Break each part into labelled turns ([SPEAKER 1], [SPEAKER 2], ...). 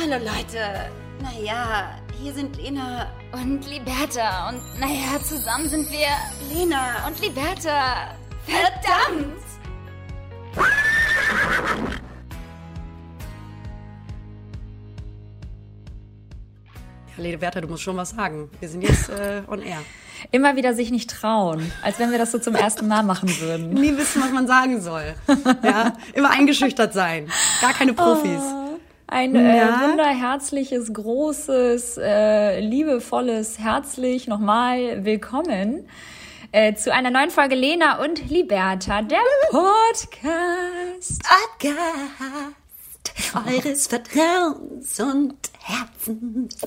[SPEAKER 1] Hallo Leute. Naja, hier sind Lena
[SPEAKER 2] Und Liberta. Und naja, zusammen sind wir
[SPEAKER 1] Lena
[SPEAKER 2] und Liberta. Verdammt!
[SPEAKER 3] Werther, du musst schon was sagen. Wir sind jetzt äh, on air.
[SPEAKER 4] Immer wieder sich nicht trauen, als wenn wir das so zum ersten Mal machen würden.
[SPEAKER 3] Nie wissen, was man sagen soll. Ja, immer eingeschüchtert sein. Gar keine Profis.
[SPEAKER 4] Ein äh, wunderherzliches, großes, äh, liebevolles, herzlich nochmal willkommen äh, zu einer neuen Folge Lena und Liberta, der Podcast.
[SPEAKER 3] Podcast eures Vertrauens und Herzens.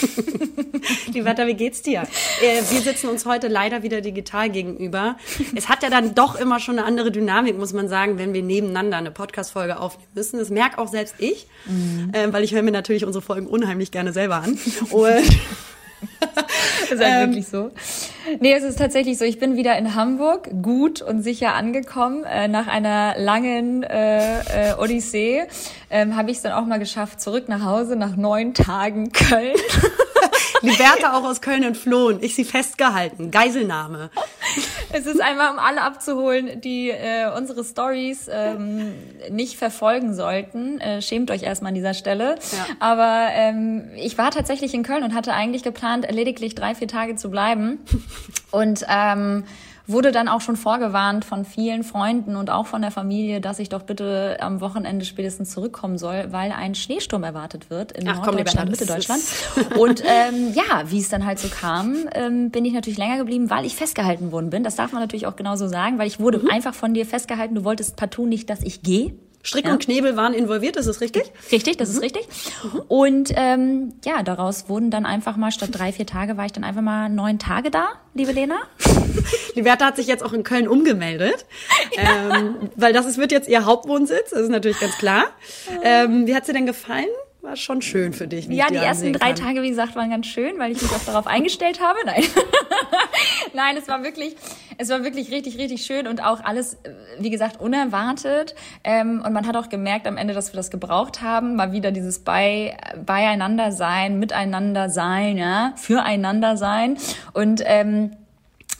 [SPEAKER 3] Die Wetter, wie geht's dir? Äh, Wir sitzen uns heute leider wieder digital gegenüber. Es hat ja dann doch immer schon eine andere Dynamik, muss man sagen, wenn wir nebeneinander eine Podcast-Folge aufnehmen müssen. Das merke auch selbst ich, äh, weil ich höre mir natürlich unsere Folgen unheimlich gerne selber an. Und
[SPEAKER 4] Ist halt wirklich so. Nee, es ist tatsächlich so. Ich bin wieder in Hamburg, gut und sicher angekommen. Äh, nach einer langen äh, äh, Odyssee ähm, habe ich es dann auch mal geschafft, zurück nach Hause nach neun Tagen Köln.
[SPEAKER 3] Liberta auch aus Köln entflohen. Ich sie festgehalten. Geiselnahme.
[SPEAKER 4] Es ist einmal, um alle abzuholen, die äh, unsere Stories ähm, nicht verfolgen sollten. Äh, schämt euch erstmal an dieser Stelle.
[SPEAKER 3] Ja.
[SPEAKER 4] Aber ähm, ich war tatsächlich in Köln und hatte eigentlich geplant, lediglich drei, vier Tage zu bleiben. Und ähm, wurde dann auch schon vorgewarnt von vielen Freunden und auch von der Familie, dass ich doch bitte am Wochenende spätestens zurückkommen soll, weil ein Schneesturm erwartet wird in
[SPEAKER 3] Ach komm,
[SPEAKER 4] Norddeutschland,
[SPEAKER 3] das
[SPEAKER 4] Mitteldeutschland. Und ähm, ja, wie es dann halt so kam, ähm, bin ich natürlich länger geblieben, weil ich festgehalten worden bin. Das darf man natürlich auch genauso sagen, weil ich wurde
[SPEAKER 3] Mhm.
[SPEAKER 4] einfach von dir festgehalten. Du wolltest partout nicht, dass ich gehe.
[SPEAKER 3] Strick
[SPEAKER 4] Ja.
[SPEAKER 3] und Knebel waren involviert, ist das richtig?
[SPEAKER 4] Richtig, das ist richtig. Und ähm, ja, daraus wurden dann einfach mal, statt drei, vier Tage, war ich dann einfach mal neun Tage da, liebe Lena.
[SPEAKER 3] Liberta hat sich jetzt auch in Köln umgemeldet, ähm, weil das ist, wird jetzt ihr Hauptwohnsitz, das ist natürlich ganz klar. Ähm, wie hat sie denn gefallen? War schon schön für dich.
[SPEAKER 4] Ja, die ersten drei
[SPEAKER 3] kann.
[SPEAKER 4] Tage, wie gesagt, waren ganz schön, weil ich mich auch darauf eingestellt habe. Nein. Nein, es war wirklich, es war wirklich richtig, richtig schön und auch alles, äh, wie gesagt, unerwartet. Ähm, und man hat auch gemerkt am Ende, dass wir das gebraucht haben. Mal wieder dieses bei, beieinander sein, miteinander sein, ja, füreinander sein. Und, ähm,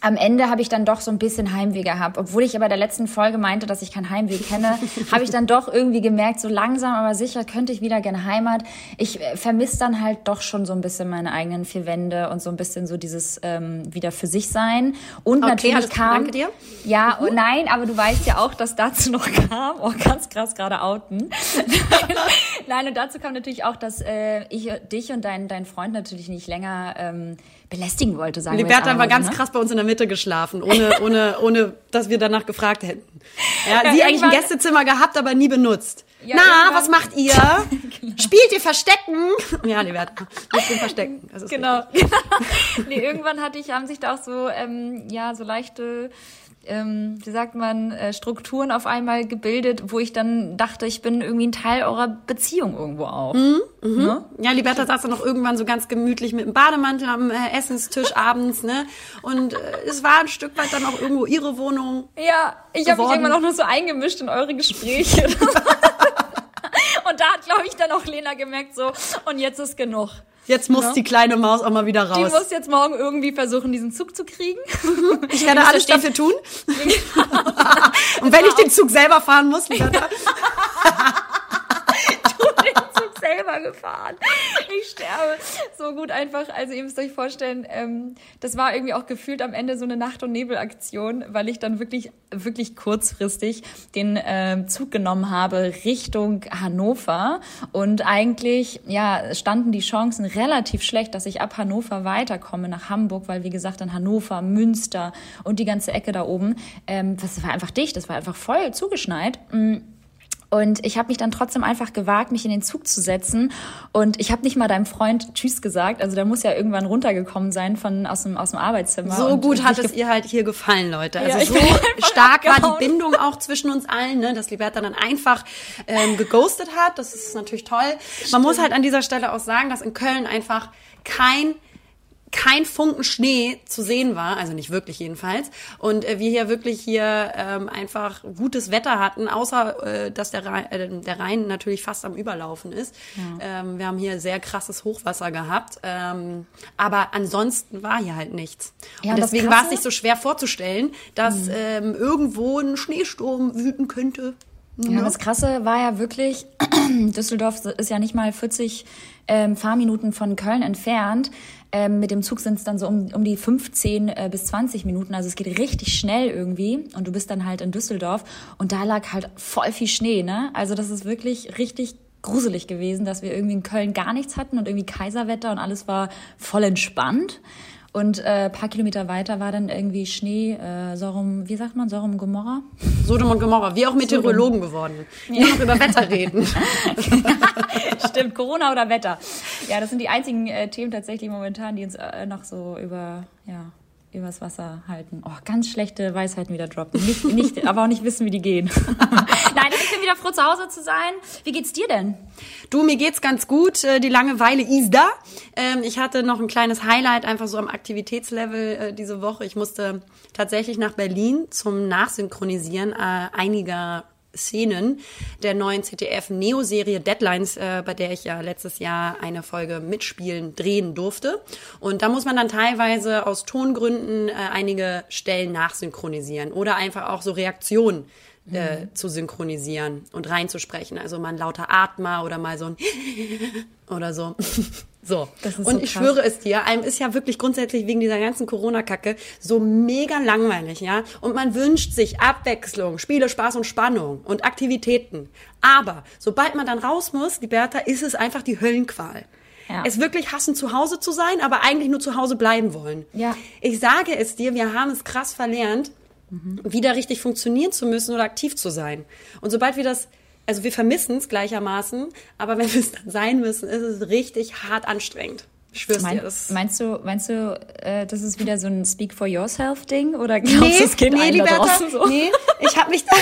[SPEAKER 4] am Ende habe ich dann doch so ein bisschen Heimweh gehabt. Obwohl ich aber der letzten Folge meinte, dass ich kein Heimweh kenne, habe ich dann doch irgendwie gemerkt, so langsam, aber sicher könnte ich wieder gerne Heimat. Ich äh, vermisse dann halt doch schon so ein bisschen meine eigenen vier Wände und so ein bisschen so dieses ähm, wieder für sich sein. Und
[SPEAKER 3] Okay,
[SPEAKER 4] natürlich
[SPEAKER 3] alles
[SPEAKER 4] kam...
[SPEAKER 3] danke dir.
[SPEAKER 4] Ja, und nein, aber du weißt ja auch, dass dazu noch kam, oh, ganz krass gerade outen. nein, und dazu kam natürlich auch, dass äh, ich dich und dein, dein Freund natürlich nicht länger ähm, belästigen wollte, sagen
[SPEAKER 3] Liberta war ganz
[SPEAKER 4] ne?
[SPEAKER 3] krass bei uns in der Mitte geschlafen, ohne, ohne, ohne, dass wir danach gefragt hätten. Ja, sie eigentlich ein Gästezimmer gehabt, aber nie benutzt.
[SPEAKER 4] Ja,
[SPEAKER 3] Na, was macht ihr? Spielt ihr Verstecken? Ja, Liberta, wir spielen Verstecken.
[SPEAKER 4] Genau.
[SPEAKER 3] richtig.
[SPEAKER 4] nee, irgendwann hatte ich, haben sich da auch so, ähm, ja, so leichte, ähm, wie sagt man, äh, Strukturen auf einmal gebildet, wo ich dann dachte, ich bin irgendwie ein Teil eurer Beziehung irgendwo auch. Ne?
[SPEAKER 3] Ja, Liberta saß dann noch irgendwann so ganz gemütlich mit dem Bademantel am äh, Essenstisch abends, ne? Und äh, es war ein Stück weit dann auch irgendwo ihre Wohnung.
[SPEAKER 4] Ja, ich habe mich irgendwann auch nur so eingemischt in eure Gespräche. Und da hat, glaube ich, dann auch Lena gemerkt, so, und jetzt ist genug.
[SPEAKER 3] Jetzt muss die kleine Maus auch mal wieder
[SPEAKER 4] Die
[SPEAKER 3] raus.
[SPEAKER 4] muss jetzt morgen irgendwie versuchen, diesen Zug zu kriegen.
[SPEAKER 3] Ich werde alles dafür tun. Und wenn ich den Zug selber fahren muss,
[SPEAKER 4] Zug selber gefahren. Ich sterbe. So gut einfach. Also ihr müsst euch vorstellen, ähm, das war irgendwie auch gefühlt am Ende so eine Nacht- und Nebelaktion, weil ich dann wirklich, wirklich kurzfristig den ähm, Zug genommen habe Richtung Hannover. Und eigentlich, ja, standen die Chancen relativ schlecht, dass ich ab Hannover weiterkomme nach Hamburg, weil wie gesagt dann Hannover, Münster und die ganze Ecke da oben, ähm, das war einfach dicht, das war einfach voll zugeschneit. Mm. Und ich habe mich dann trotzdem einfach gewagt, mich in den Zug zu setzen. Und ich habe nicht mal deinem Freund Tschüss gesagt. Also der muss ja irgendwann runtergekommen sein von aus dem, aus dem Arbeitszimmer.
[SPEAKER 3] so gut hat es ihr halt hier gefallen, Leute. Also
[SPEAKER 4] Ja,
[SPEAKER 3] so stark war
[SPEAKER 4] abgehauen.
[SPEAKER 3] die Bindung auch zwischen uns allen, ne, dass Liberta dann einfach ähm, geghostet hat. Das ist natürlich toll. Man muss halt an dieser Stelle auch sagen, dass in Köln einfach kein kein Funken Schnee zu sehen war, also nicht wirklich jedenfalls. Und äh, wir hier wirklich hier ähm, einfach gutes Wetter hatten, außer äh, dass der Rhein, äh, der Rhein natürlich fast am Überlaufen ist. Ja. Ähm, wir haben hier sehr krasses Hochwasser gehabt, ähm, aber ansonsten war hier halt nichts. Ja, und deswegen war es nicht so schwer vorzustellen, dass mhm. ähm, irgendwo ein Schneesturm wüten könnte.
[SPEAKER 4] Ja, das Krasse war ja wirklich, Düsseldorf ist ja nicht mal 40 ähm, Fahrminuten von Köln entfernt. Ähm, mit dem Zug sind es dann so um, um die 15 äh, bis 20 Minuten. Also es geht richtig schnell irgendwie. Und du bist dann halt in Düsseldorf. Und da lag halt voll viel Schnee, ne? Also das ist wirklich richtig gruselig gewesen, dass wir irgendwie in Köln gar nichts hatten und irgendwie Kaiserwetter und alles war voll entspannt. Und äh, paar Kilometer weiter war dann irgendwie Schnee, äh, Sorum, wie sagt man, Sorum Gomorra?
[SPEAKER 3] Sodom und Gomorra, wie auch Meteorologen Sodom. geworden. Ja. noch über Wetter reden.
[SPEAKER 4] Stimmt, Corona oder Wetter. Ja, das sind die einzigen äh, Themen tatsächlich momentan, die uns äh, noch so über, ja, übers Wasser halten. Oh, ganz schlechte Weisheiten wieder droppen. Nicht, nicht, aber auch nicht wissen, wie die gehen. Nein, ich bin wieder froh, zu Hause zu sein. Wie geht's dir denn?
[SPEAKER 3] Du, mir geht's ganz gut. Äh, die Langeweile ist da. Ähm, ich hatte noch ein kleines Highlight einfach so am Aktivitätslevel äh, diese Woche. Ich musste tatsächlich nach Berlin zum Nachsynchronisieren äh, einiger Szenen der neuen ZDF-Neo-Serie Deadlines, äh, bei der ich ja letztes Jahr eine Folge mitspielen, drehen durfte. Und da muss man dann teilweise aus Tongründen äh, einige Stellen nachsynchronisieren oder einfach auch so Reaktionen äh, mhm. zu synchronisieren und reinzusprechen. Also mal ein lauter Atmer oder mal so ein oder so. So. und so ich schwöre es dir, einem ist ja wirklich grundsätzlich wegen dieser ganzen Corona-Kacke so mega langweilig, ja. Und man wünscht sich Abwechslung, Spiele, Spaß und Spannung und Aktivitäten. Aber sobald man dann raus muss, die Bertha, ist es einfach die Höllenqual. Ja. Es wirklich hassen, zu Hause zu sein, aber eigentlich nur zu Hause bleiben wollen. Ja. Ich sage es dir, wir haben es krass verlernt, mhm. wieder richtig funktionieren zu müssen oder aktiv zu sein. Und sobald wir das also wir vermissen es gleichermaßen, aber wenn wir es dann sein müssen, ist es richtig hart anstrengend. Ich schwör's
[SPEAKER 4] mein,
[SPEAKER 3] dir. Das
[SPEAKER 4] meinst du, meinst du, äh, das ist wieder so ein Speak for yourself Ding oder glaubst nee, du, es geht nee, da draußen so?
[SPEAKER 3] Nee, ich habe mich da,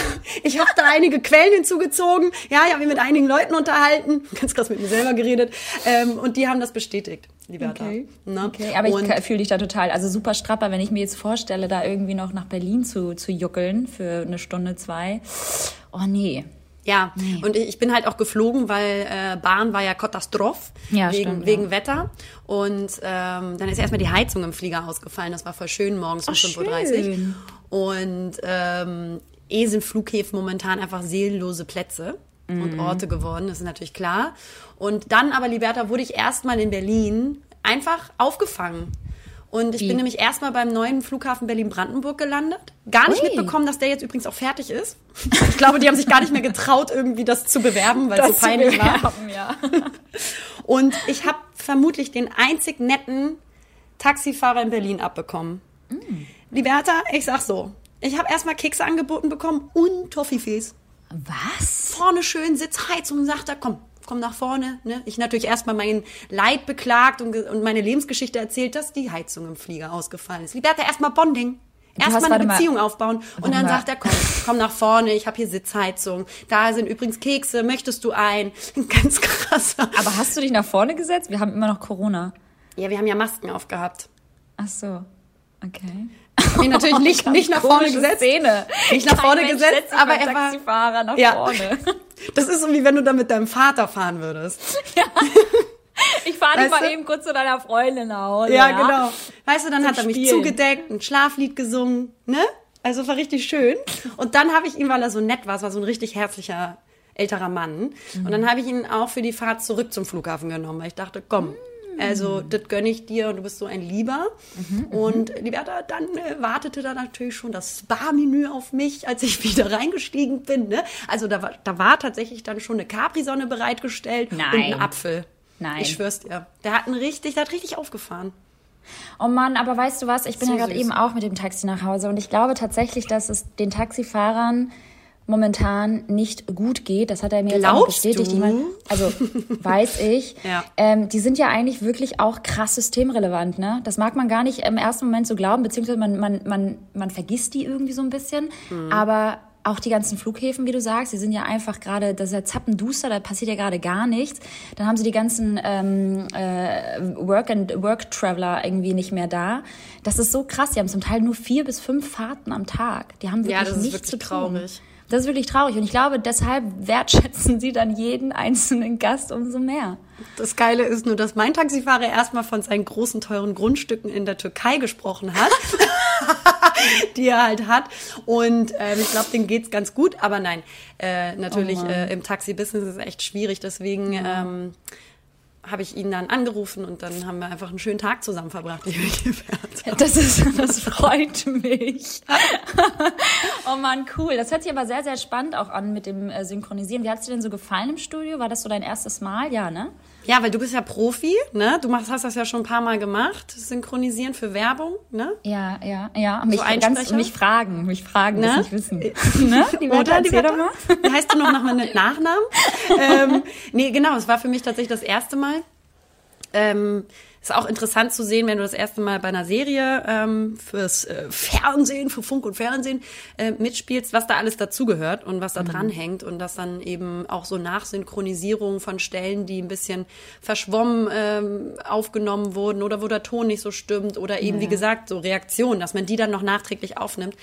[SPEAKER 3] ich habe da einige Quellen hinzugezogen. Ja, ich habe mich mit einigen Leuten unterhalten, ganz krass mit mir selber geredet ähm, und die haben das bestätigt. Liberta. Okay.
[SPEAKER 4] Ne? okay, aber und ich fühle dich da total, also super strapper, wenn ich mir jetzt vorstelle, da irgendwie noch nach Berlin zu, zu juckeln für eine Stunde, zwei. Oh nee,
[SPEAKER 3] ja, nee. und ich bin halt auch geflogen, weil äh, Bahn war ja Katastroph ja, wegen, stimmt, wegen ja. Wetter. Und ähm, dann ist erstmal die Heizung im Flieger ausgefallen. Das war voll schön morgens um 5.30 Uhr. Und ähm, eh sind Flughäfen momentan einfach seelenlose Plätze mhm. und Orte geworden, das ist natürlich klar. Und dann aber, Liberta, wurde ich erstmal in Berlin einfach aufgefangen. Und ich Wie? bin nämlich erstmal beim neuen Flughafen Berlin-Brandenburg gelandet. Gar nicht Ui. mitbekommen, dass der jetzt übrigens auch fertig ist. Ich glaube, die haben sich gar nicht mehr getraut, irgendwie das zu bewerben, weil es so peinlich war. Ja. Und ich habe vermutlich den einzig netten Taxifahrer in Berlin abbekommen. Mm. Liberta, ich sag so, ich habe erstmal Kekse angeboten bekommen und Toffifees.
[SPEAKER 4] Was?
[SPEAKER 3] Vorne schön Sitzheizung, sagt er, komm, komm nach vorne. Ne? Ich natürlich erstmal mein Leid beklagt und, und meine Lebensgeschichte erzählt, dass die Heizung im Flieger ausgefallen ist. Liberta, erstmal Bonding. Erstmal eine Beziehung mal. aufbauen. Und dann mal. sagt er, komm, komm nach vorne, ich habe hier Sitzheizung. Da sind übrigens Kekse, möchtest du ein? Ganz krasser.
[SPEAKER 4] Aber hast du dich nach vorne gesetzt? Wir haben immer noch Corona.
[SPEAKER 3] Ja, wir haben ja Masken aufgehabt.
[SPEAKER 4] Ach so, okay.
[SPEAKER 3] Ich habe ihn natürlich nicht, nicht nach vorne gesetzt.
[SPEAKER 4] Szene.
[SPEAKER 3] Nicht nach vorne Mensch gesetzt, aber er
[SPEAKER 4] war Taxifahrer nach ja. vorne.
[SPEAKER 3] Das ist so wie wenn du da mit deinem Vater fahren würdest.
[SPEAKER 4] Ja. Ich fahre dich mal eben kurz zu deiner Freundin nach Hause.
[SPEAKER 3] Ja, ja, genau. Weißt du, dann Zum hat er mich Spielen. zugedeckt, ein Schlaflied gesungen, ne? Also war richtig schön. Und dann habe ich ihn, weil er so nett war, es war so ein richtig herzlicher älterer Mann. Mhm. Und dann habe ich ihn auch für die Fahrt zurück zum Flughafen genommen, weil ich dachte, komm, also das gönne ich dir und du bist so ein Lieber. Mhm, und Liberta, dann äh, wartete da natürlich schon das Spa-Menü auf mich, als ich wieder reingestiegen bin. Ne? Also da war, da war tatsächlich dann schon eine Capri-Sonne bereitgestellt Nein. und ein Apfel. Nein. Ich schwör's dir. Der hat einen richtig, der hat richtig aufgefahren.
[SPEAKER 4] Oh Mann, aber weißt du was? Ich bin so ja gerade eben auch mit dem Taxi nach Hause und ich glaube tatsächlich, dass es den Taxifahrern momentan nicht gut geht. Das hat er mir
[SPEAKER 3] Glaubst
[SPEAKER 4] jetzt auch bestätigt.
[SPEAKER 3] Du?
[SPEAKER 4] also weiß ich.
[SPEAKER 3] ja.
[SPEAKER 4] ähm, die sind ja eigentlich wirklich auch krass systemrelevant. Ne? Das mag man gar nicht im ersten Moment so glauben, beziehungsweise man, man, man, man vergisst die irgendwie so ein bisschen. Mhm. Aber auch die ganzen Flughäfen, wie du sagst, die sind ja einfach gerade, das ist ja zappenduster, da passiert ja gerade gar nichts. Dann haben sie die ganzen ähm, äh, Work and Work Traveler irgendwie nicht mehr da. Das ist so krass. Die haben zum Teil nur vier bis fünf Fahrten am Tag. Die haben wirklich
[SPEAKER 3] Ja, das ist
[SPEAKER 4] nichts
[SPEAKER 3] wirklich
[SPEAKER 4] zu tun.
[SPEAKER 3] traurig.
[SPEAKER 4] Das ist wirklich traurig. Und ich glaube, deshalb wertschätzen sie dann jeden einzelnen Gast umso mehr.
[SPEAKER 3] Das Geile ist nur, dass mein Taxifahrer erstmal von seinen großen, teuren Grundstücken in der Türkei gesprochen hat, die er halt hat. Und ähm, ich glaube, denen geht's ganz gut. Aber nein, äh, natürlich äh, im Taxi-Business ist es echt schwierig. Deswegen ähm, habe ich ihn dann angerufen und dann haben wir einfach einen schönen Tag zusammen verbracht.
[SPEAKER 4] Das ist, das freut mich. oh man, cool. Das hört sich aber sehr, sehr spannend auch an mit dem äh, Synchronisieren. Wie hat es dir denn so gefallen im Studio? War das so dein erstes Mal? Ja, ne?
[SPEAKER 3] Ja, weil du bist ja Profi, ne? Du machst, hast das ja schon ein paar Mal gemacht, synchronisieren für Werbung, ne?
[SPEAKER 4] Ja, ja, ja. Mich, ganz, mich fragen, mich fragen,
[SPEAKER 3] Ne?
[SPEAKER 4] das nicht wissen. ne? Die
[SPEAKER 3] Oder, die
[SPEAKER 4] erzähl doch mal.
[SPEAKER 3] Heißt du noch nach meinem Nachnamen? ähm, nee, genau, es war für mich tatsächlich das erste Mal. Ähm, ist auch interessant zu sehen, wenn du das erste Mal bei einer Serie ähm, fürs äh, Fernsehen, für Funk und Fernsehen äh, mitspielst, was da alles dazugehört und was da dran hängt und dass dann eben auch so Nachsynchronisierung von Stellen, die ein bisschen verschwommen ähm, aufgenommen wurden oder wo der Ton nicht so stimmt oder eben, wie gesagt, so Reaktionen, dass man die dann noch nachträglich aufnimmt,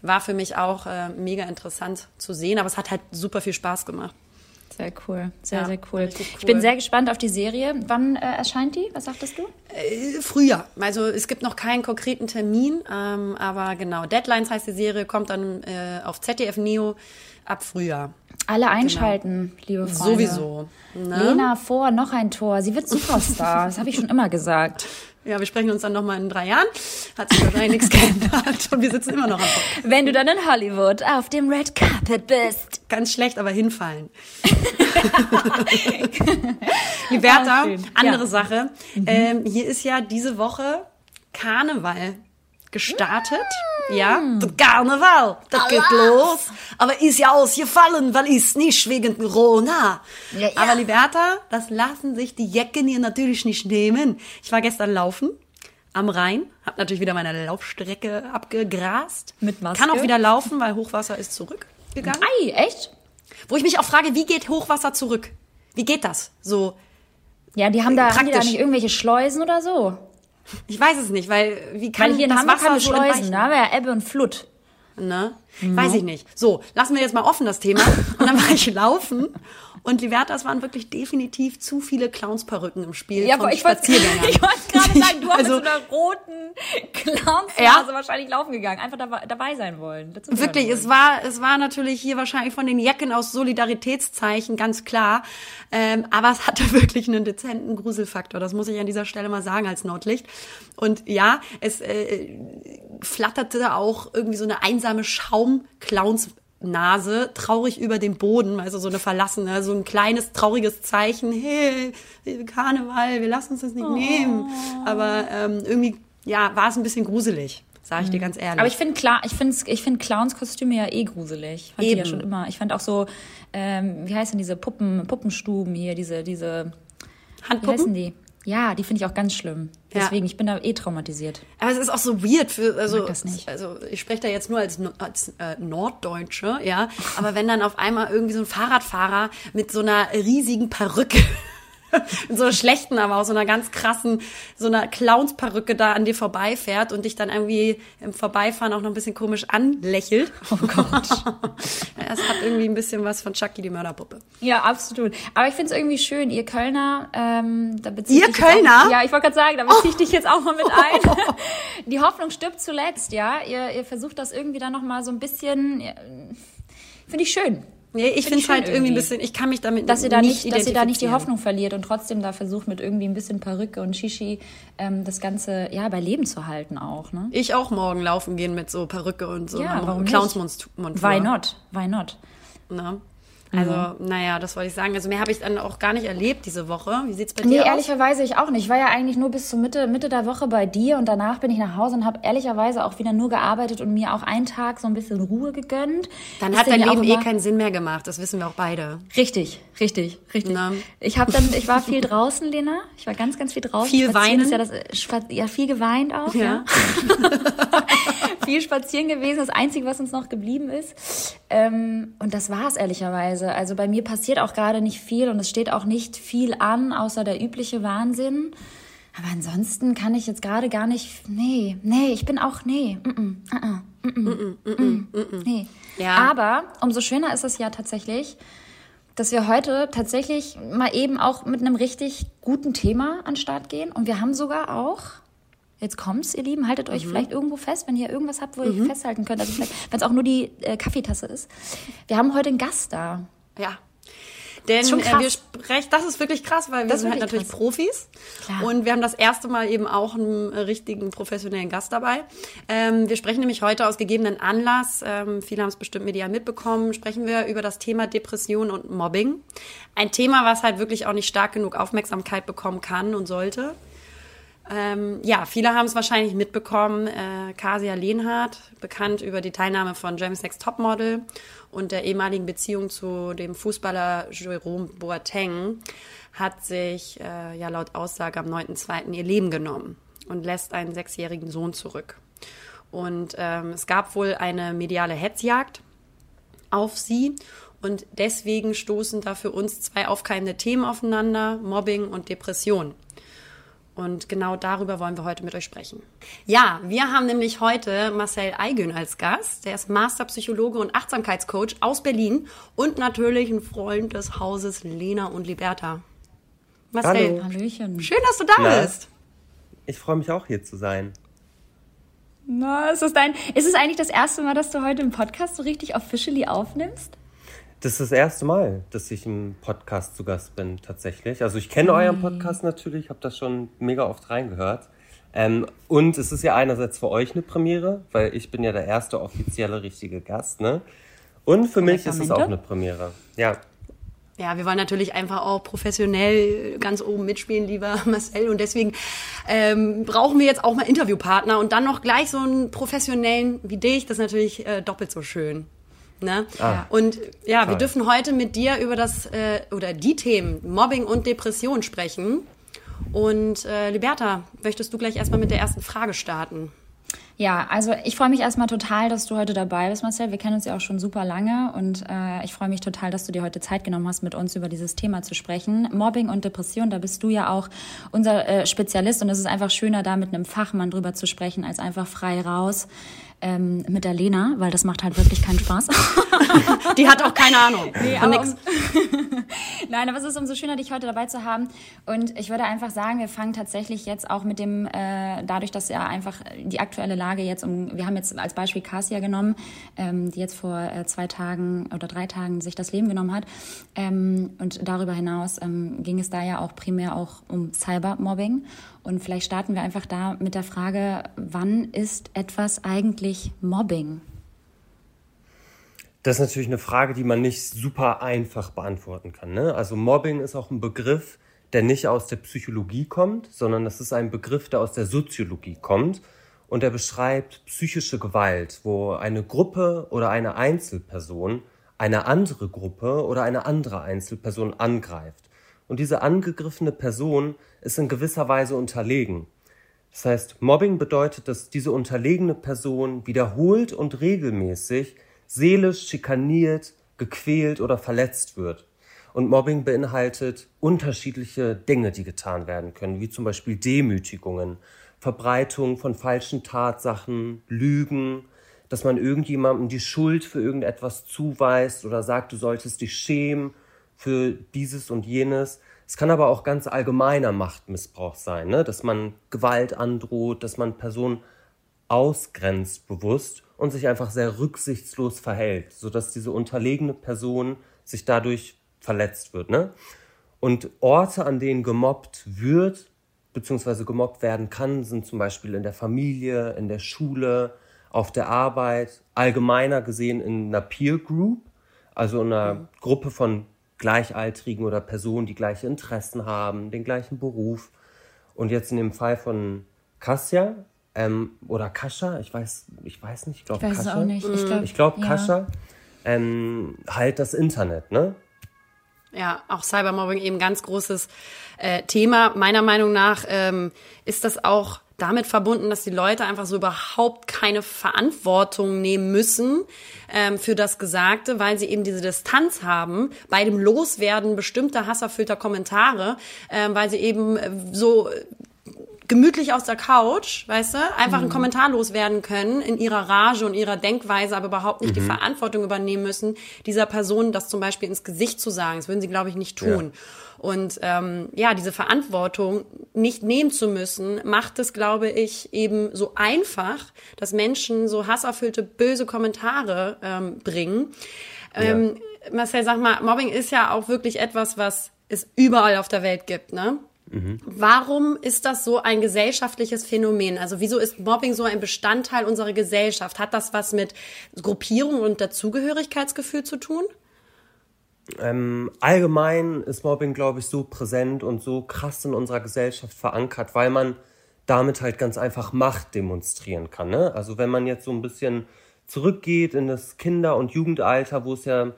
[SPEAKER 3] war für mich auch äh, mega interessant zu sehen, aber es hat halt super viel Spaß gemacht.
[SPEAKER 4] Sehr cool, sehr,
[SPEAKER 3] Ja,
[SPEAKER 4] sehr cool.
[SPEAKER 3] richtig
[SPEAKER 4] Ich bin
[SPEAKER 3] cool.
[SPEAKER 4] sehr gespannt auf die Serie. Wann äh, erscheint die? Was sagtest du?
[SPEAKER 3] Äh, Frühjahr. Also es gibt noch keinen konkreten Termin, ähm, aber genau. Deadlines heißt die Serie, kommt dann äh, auf ZDF Neo ab Frühjahr.
[SPEAKER 4] Alle einschalten, liebe Freunde.
[SPEAKER 3] Sowieso. Ne?
[SPEAKER 4] Lena vor, noch ein Tor. Sie wird Superstar. das habe ich schon immer gesagt.
[SPEAKER 3] Ja, wir sprechen uns dann nochmal in drei Jahren. Hat sich wahrscheinlich nichts geändert und wir sitzen immer noch am Podcast.
[SPEAKER 4] Wenn du dann in Hollywood auf dem Red Carpet bist.
[SPEAKER 3] Ganz schlecht, aber hinfallen. Liberta, andere
[SPEAKER 4] Ja.
[SPEAKER 3] Sache. Ähm, hier ist ja diese Woche Karneval gestartet. Ja, der Karneval, das geht los. Aber ist ja ausgefallen, weil ist nicht wegen Corona.
[SPEAKER 4] Ja, ja.
[SPEAKER 3] Aber Liberta, das lassen sich die Jecken hier natürlich nicht nehmen. Ich war gestern laufen am Rhein, hab natürlich wieder meine Laufstrecke abgegrast.
[SPEAKER 4] Mit Maske?
[SPEAKER 3] Kann auch wieder laufen, weil Hochwasser ist zurückgegangen.
[SPEAKER 4] Ei, echt?
[SPEAKER 3] Wo ich mich auch frage, wie geht Hochwasser zurück? Wie geht das? So,
[SPEAKER 4] Ja, die haben da, haben die da nicht irgendwelche Schleusen oder so?
[SPEAKER 3] Ich weiß es nicht, weil wie kann
[SPEAKER 4] Weil hier
[SPEAKER 3] das
[SPEAKER 4] Hamburg
[SPEAKER 3] Wasser
[SPEAKER 4] wir
[SPEAKER 3] so
[SPEAKER 4] Schleusen. Da haben wir ja Ebbe und Flut.
[SPEAKER 3] Ne? Weiß ich nicht. So, lassen wir jetzt mal offen das Thema. Und dann war ich laufen und Liberta, es waren wirklich definitiv zu viele Clownsperücken im Spiel
[SPEAKER 4] Ja,
[SPEAKER 3] von
[SPEAKER 4] aber ich wollte
[SPEAKER 3] Spaziergängern.
[SPEAKER 4] ich wollte gerade sagen, du hast
[SPEAKER 3] Also-
[SPEAKER 4] mit so einer roten Clownsnase
[SPEAKER 3] Ja.
[SPEAKER 4] wahrscheinlich laufen gegangen. Einfach dabei, dabei sein wollen.
[SPEAKER 3] Wirklich,
[SPEAKER 4] wollen.
[SPEAKER 3] es war, es war natürlich hier wahrscheinlich von den Jacken aus Solidaritätszeichen, ganz klar. Ähm, aber es hatte wirklich einen dezenten Gruselfaktor. Das muss ich an dieser Stelle mal sagen als Nordlicht. Und ja, es äh, flatterte auch irgendwie so eine einsame Schaum-Clowns-Nase traurig über den Boden, also so eine verlassene, so ein kleines trauriges Zeichen, hey, Karneval, wir lassen uns das nicht nehmen. Aber ähm, irgendwie, ja, war es ein bisschen gruselig, sage ich dir ganz ehrlich.
[SPEAKER 4] Aber ich finde klar, ich finde ich finde Clownskostüme ja eh gruselig. Ich fand die ja
[SPEAKER 3] Eben.
[SPEAKER 4] schon immer. Ich fand auch so, ähm, wie heißen diese Puppen, Puppenstuben hier, diese, diese, wie
[SPEAKER 3] Handpuppen?
[SPEAKER 4] heißen die? Ja, die finde ich auch ganz schlimm.
[SPEAKER 3] Ja.
[SPEAKER 4] Deswegen, ich bin da eh traumatisiert.
[SPEAKER 3] Aber es ist auch so weird für, also,
[SPEAKER 4] nicht.
[SPEAKER 3] also ich spreche da jetzt nur als, als äh, Norddeutsche, ja. Aber wenn dann auf einmal irgendwie so ein Fahrradfahrer mit so einer riesigen Perücke, mit so einer schlechten, aber auch so einer ganz krassen, so einer Clownsperücke da an dir vorbeifährt und dich dann irgendwie im Vorbeifahren auch noch ein bisschen komisch anlächelt. Oh Gott. es hat irgendwie ein bisschen was von Chucky die Mörderpuppe.
[SPEAKER 4] Ja, absolut. Aber ich finde es irgendwie schön, ihr Kölner, ähm, da beziehe
[SPEAKER 3] Ihr
[SPEAKER 4] ich
[SPEAKER 3] Kölner?
[SPEAKER 4] Auch, ja, ich wollte gerade sagen, da beziehe ich dich jetzt auch mal mit ein. Die Hoffnung stirbt zuletzt, ja. Ihr, ihr versucht das irgendwie dann noch mal so ein bisschen, finde ich schön.
[SPEAKER 3] Nee, ich
[SPEAKER 4] Find
[SPEAKER 3] finde es halt irgendwie ein bisschen, ich kann mich damit
[SPEAKER 4] dass ihr da nicht, dass ihr da nicht die. Hoffnung verliert und trotzdem da versucht mit irgendwie ein bisschen Perücke und Shishi ähm, das Ganze ja bei Leben zu halten auch, ne?
[SPEAKER 3] Ich auch morgen laufen gehen mit so Perücke und so
[SPEAKER 4] Ja?
[SPEAKER 3] Clownsmontur.
[SPEAKER 4] Why not? Why not?
[SPEAKER 3] Ne? Also, naja, das wollte ich sagen. Also mehr habe ich dann auch gar nicht erlebt diese Woche. Wie sieht's bei
[SPEAKER 4] Nee,
[SPEAKER 3] dir aus?
[SPEAKER 4] ehrlicherweise ich auch nicht. Ich war ja eigentlich nur bis zur Mitte, Mitte der Woche bei dir und danach bin ich nach Hause und habe ehrlicherweise auch wieder nur gearbeitet und mir auch einen Tag so ein bisschen Ruhe gegönnt.
[SPEAKER 3] Dann
[SPEAKER 4] Ist
[SPEAKER 3] hat dein Leben eh keinen Sinn mehr gemacht. Das wissen wir auch beide.
[SPEAKER 4] Richtig, richtig, richtig.
[SPEAKER 3] Na.
[SPEAKER 4] Ich habe dann, ich war viel draußen, Lena. Ich war ganz, ganz viel draußen.
[SPEAKER 3] Viel weinen?
[SPEAKER 4] Ist ja, das, äh, ja, viel geweint auch.
[SPEAKER 3] Ja.
[SPEAKER 4] Ja. viel spazieren gewesen, das Einzige, was uns noch geblieben ist. Ähm, und das war es ehrlicherweise. Also bei mir passiert auch gerade nicht viel und es steht auch nicht viel an, außer der übliche Wahnsinn. Aber ansonsten kann ich jetzt gerade gar nicht. Nee, nee, ich bin auch. Nee. Mm -mm, mm -mm, mm -mm, nee. Ja. Aber umso schöner ist es ja tatsächlich, dass wir heute tatsächlich mal eben auch mit einem richtig guten Thema an den Start gehen. Und wir haben sogar auch Jetzt kommt's, ihr Lieben, haltet euch mhm. vielleicht irgendwo fest, wenn ihr irgendwas habt, wo ihr mhm. festhalten könnt. Also vielleicht, wenn es auch nur die äh, Kaffeetasse ist. Wir haben heute einen Gast da.
[SPEAKER 3] Ja. Denn äh, wir sprechen, das ist wirklich krass, weil wir das sind halt natürlich krass. Profis. Klar. Und wir haben das erste Mal eben auch einen äh, richtigen professionellen Gast dabei. Ähm, wir sprechen nämlich heute aus gegebenen Anlass, ähm, viele haben es bestimmt medial mitbekommen, sprechen wir über das Thema Depression und Mobbing. Ein Thema, was halt wirklich auch nicht stark genug Aufmerksamkeit bekommen kann und sollte. Ähm, ja, viele haben es wahrscheinlich mitbekommen. Äh, Kasia Lehnhardt, bekannt über die Teilnahme von James Next Topmodel und der ehemaligen Beziehung zu dem Fußballer Jerome Boateng, hat sich äh, ja laut Aussage am 9.2. ihr Leben genommen und lässt einen sechsjährigen Sohn zurück. Und ähm, es gab wohl eine mediale Hetzjagd auf sie und deswegen stoßen da für uns zwei aufkeimende Themen aufeinander, Mobbing und Depression. Und genau darüber wollen wir heute mit euch sprechen. Ja, wir haben nämlich heute Marcel Eigün als Gast. Der ist Masterpsychologe und Achtsamkeitscoach aus Berlin und natürlich ein Freund des Hauses Lena und Liberta.
[SPEAKER 5] Marcel,
[SPEAKER 4] Hallo. Hallöchen.
[SPEAKER 3] schön, dass du da Na, bist.
[SPEAKER 5] Ich freue mich auch hier zu sein.
[SPEAKER 4] Na, ist es dein, ist es eigentlich das erste Mal, dass du heute im Podcast so richtig officially aufnimmst?
[SPEAKER 5] Das ist das erste Mal, dass ich im Podcast zu Gast bin, tatsächlich. Also ich kenne euren Podcast natürlich, habe das schon mega oft reingehört. Ähm, und es ist ja einerseits für euch eine Premiere, weil ich bin ja der erste offizielle richtige Gast, ne? Und für mich ist es auch eine Premiere. Ja.
[SPEAKER 3] Ja, wir wollen natürlich einfach auch professionell ganz oben mitspielen, lieber Marcel. Und deswegen ähm, brauchen wir jetzt auch mal Interviewpartner und dann noch gleich so einen professionellen wie dich. Das ist natürlich äh, doppelt so schön. Ne? Ah, und ja, toll. wir dürfen heute mit dir über das äh, oder die Themen Mobbing und Depression sprechen. Und äh, Liberta, möchtest du gleich erstmal mit der ersten Frage starten?
[SPEAKER 4] Ja, also ich freue mich erstmal total, dass du heute dabei bist, Marcel. Wir kennen uns ja auch schon super lange und äh, ich freue mich total, dass du dir heute Zeit genommen hast, mit uns über dieses Thema zu sprechen. Mobbing und Depression, da bist du ja auch unser äh, Spezialist und es ist einfach schöner, da mit einem Fachmann drüber zu sprechen, als einfach frei raus ähm, mit der Lena, weil das macht halt wirklich keinen Spaß.
[SPEAKER 3] Die hat auch keine Ahnung
[SPEAKER 4] nee, von nix. Nein, aber es ist umso schöner, dich heute dabei zu haben. Und ich würde einfach sagen, wir fangen tatsächlich jetzt auch mit dem, äh, dadurch, dass ja einfach die aktuelle Lage jetzt um, wir haben jetzt als Beispiel Cassia genommen, ähm, die jetzt vor äh, zwei Tagen oder drei Tagen sich das Leben genommen hat. Ähm, und darüber hinaus ähm, ging es da ja auch primär auch um Cybermobbing. Und vielleicht starten wir einfach da mit der Frage, wann ist etwas eigentlich Mobbing?
[SPEAKER 5] Das ist natürlich eine Frage, die man nicht super einfach beantworten kann. Ne? Also Mobbing ist auch ein Begriff, der nicht aus der Psychologie kommt, sondern das ist ein Begriff, der aus der Soziologie kommt und der beschreibt psychische Gewalt, wo eine Gruppe oder eine Einzelperson eine andere Gruppe oder eine andere Einzelperson angreift. Und diese angegriffene Person ist in gewisser Weise unterlegen. Das heißt, Mobbing bedeutet, dass diese unterlegene Person wiederholt und regelmäßig seelisch schikaniert, gequält oder verletzt wird. Und Mobbing beinhaltet unterschiedliche Dinge, die getan werden können, wie zum Beispiel Demütigungen, Verbreitung von falschen Tatsachen, Lügen, dass man irgendjemandem die Schuld für irgendetwas zuweist oder sagt, du solltest dich schämen für dieses und jenes. Es kann aber auch ganz allgemeiner Machtmissbrauch sein, ne? dass man Gewalt androht, dass man Personen ausgrenzt bewusst und sich einfach sehr rücksichtslos verhält, sodass diese unterlegene Person sich dadurch verletzt wird. Ne? Und Orte, an denen gemobbt wird, beziehungsweise gemobbt werden kann, sind zum Beispiel in der Familie, in der Schule, auf der Arbeit, allgemeiner gesehen in einer Peer Group, also in einer Gruppe von Gleichaltrigen oder Personen, die gleiche Interessen haben, den gleichen Beruf. Und jetzt in dem Fall von Kassia ähm, oder Kascha, ich weiß, ich weiß nicht, ich glaube
[SPEAKER 4] Kascha. Ich weiß es auch nicht. Ich glaube,
[SPEAKER 5] ich glaub, ja. Kascha, ähm, halt das Internet, ne?
[SPEAKER 3] Ja, auch Cybermobbing eben ganz großes äh, Thema. Meiner Meinung nach ähm, ist das auch damit verbunden, dass die Leute einfach so überhaupt keine Verantwortung nehmen müssen ähm, für das Gesagte, weil sie eben diese Distanz haben bei dem Loswerden bestimmter hasserfüllter Kommentare, ähm, weil sie eben so gemütlich aus der Couch, weißt du, einfach mhm. einen Kommentar loswerden können in ihrer Rage und ihrer Denkweise, aber überhaupt nicht mhm. die Verantwortung übernehmen müssen, dieser Person das zum Beispiel ins Gesicht zu sagen. Das würden sie, glaube ich, nicht tun. Ja. Und ähm, ja, diese Verantwortung nicht nehmen zu müssen, macht es, glaube ich, eben so einfach, dass Menschen so hasserfüllte, böse Kommentare ähm, bringen. Ähm, ja. Marcel, sag mal, Mobbing ist ja auch wirklich etwas, was es überall auf der Welt gibt, ne? Warum ist das so ein gesellschaftliches Phänomen? Also wieso ist Mobbing so ein Bestandteil unserer Gesellschaft? Hat das was mit Gruppierung und Dazugehörigkeitsgefühl zu tun?
[SPEAKER 5] Ähm, allgemein ist Mobbing, glaube ich, so präsent und so krass in unserer Gesellschaft verankert, weil man damit halt ganz einfach Macht demonstrieren kann. Ne? Also wenn man jetzt so ein bisschen zurückgeht in das Kinder- und Jugendalter, wo es ja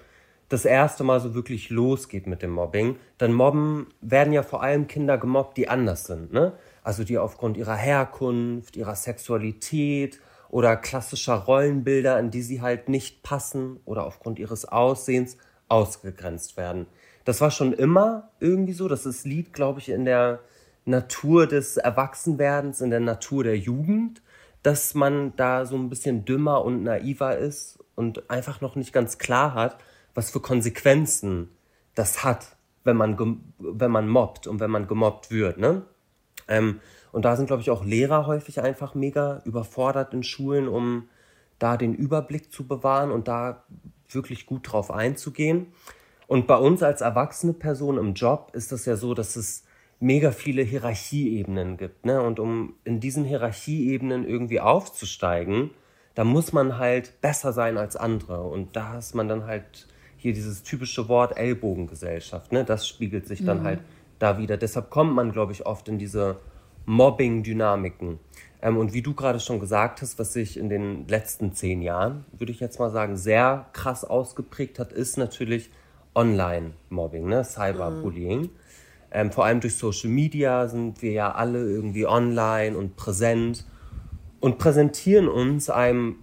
[SPEAKER 5] das erste Mal so wirklich losgeht mit dem Mobbing, dann mobben werden ja vor allem Kinder gemobbt, die anders sind. Ne? Also die aufgrund ihrer Herkunft, ihrer Sexualität oder klassischer Rollenbilder, in die sie halt nicht passen oder aufgrund ihres Aussehens ausgegrenzt werden. Das war schon immer irgendwie so. Das ist Lied, glaube ich, in der Natur des Erwachsenwerdens, in der Natur der Jugend, dass man da so ein bisschen dümmer und naiver ist und einfach noch nicht ganz klar hat, was für Konsequenzen das hat, wenn man, wenn man mobbt und wenn man gemobbt wird. Ne? Ähm, und da sind, glaube ich, auch Lehrer häufig einfach mega überfordert in Schulen, um da den Überblick zu bewahren und da wirklich gut drauf einzugehen. Und bei uns als erwachsene Person im Job ist das ja so, dass es mega viele Hierarchieebenen gibt. Ne? Und um in diesen Hierarchieebenen irgendwie aufzusteigen, da muss man halt besser sein als andere. Und da ist man dann halt hier dieses typische Wort Ellbogengesellschaft, ne, das spiegelt sich dann mhm. halt da wieder. Deshalb kommt man, glaube ich, oft in diese Mobbing-Dynamiken. Ähm, und wie du gerade schon gesagt hast, was sich in den letzten zehn Jahren, würde ich jetzt mal sagen, sehr krass ausgeprägt hat, ist natürlich Online-Mobbing, ne? Cyberbullying. Mhm. Ähm, vor allem durch Social Media sind wir ja alle irgendwie online und präsent und präsentieren uns einem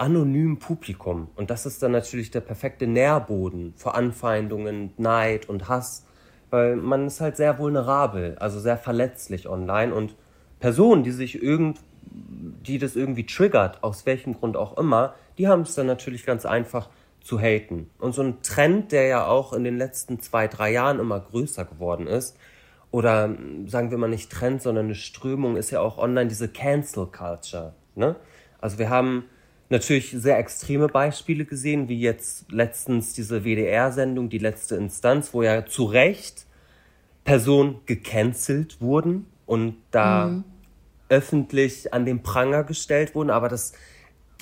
[SPEAKER 5] anonymen Publikum. Und das ist dann natürlich der perfekte Nährboden für Anfeindungen, Neid und Hass, weil man ist halt sehr vulnerabel, also sehr verletzlich online und Personen, die sich irgend, die das irgendwie triggert, aus welchem Grund auch immer, die haben es dann natürlich ganz einfach zu haten. Und so ein Trend, der ja auch in den letzten zwei, drei Jahren immer größer geworden ist, oder sagen wir mal nicht Trend, sondern eine Strömung, ist ja auch online diese Cancel Culture. Ne? Also wir haben natürlich sehr extreme Beispiele gesehen, wie jetzt letztens diese WDR-Sendung, die letzte Instanz, wo ja zu Recht Personen gecancelt wurden und da mhm. öffentlich an den Pranger gestellt wurden. Aber das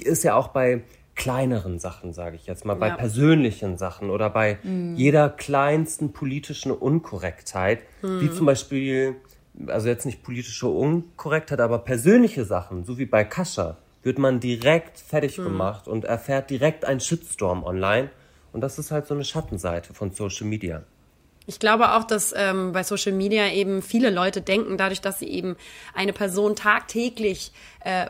[SPEAKER 5] ist ja auch bei kleineren Sachen, sage ich jetzt mal, bei ja. persönlichen Sachen oder bei mhm. jeder kleinsten politischen Unkorrektheit, mhm. wie zum Beispiel, also jetzt nicht politische Unkorrektheit, aber persönliche Sachen, so wie bei Kascha wird man direkt fertig hm. gemacht und erfährt direkt einen Shitstorm online. Und das ist halt so eine Schattenseite von Social Media.
[SPEAKER 3] Ich glaube auch, dass ähm, bei Social Media eben viele Leute denken, dadurch, dass sie eben eine Person tagtäglich äh,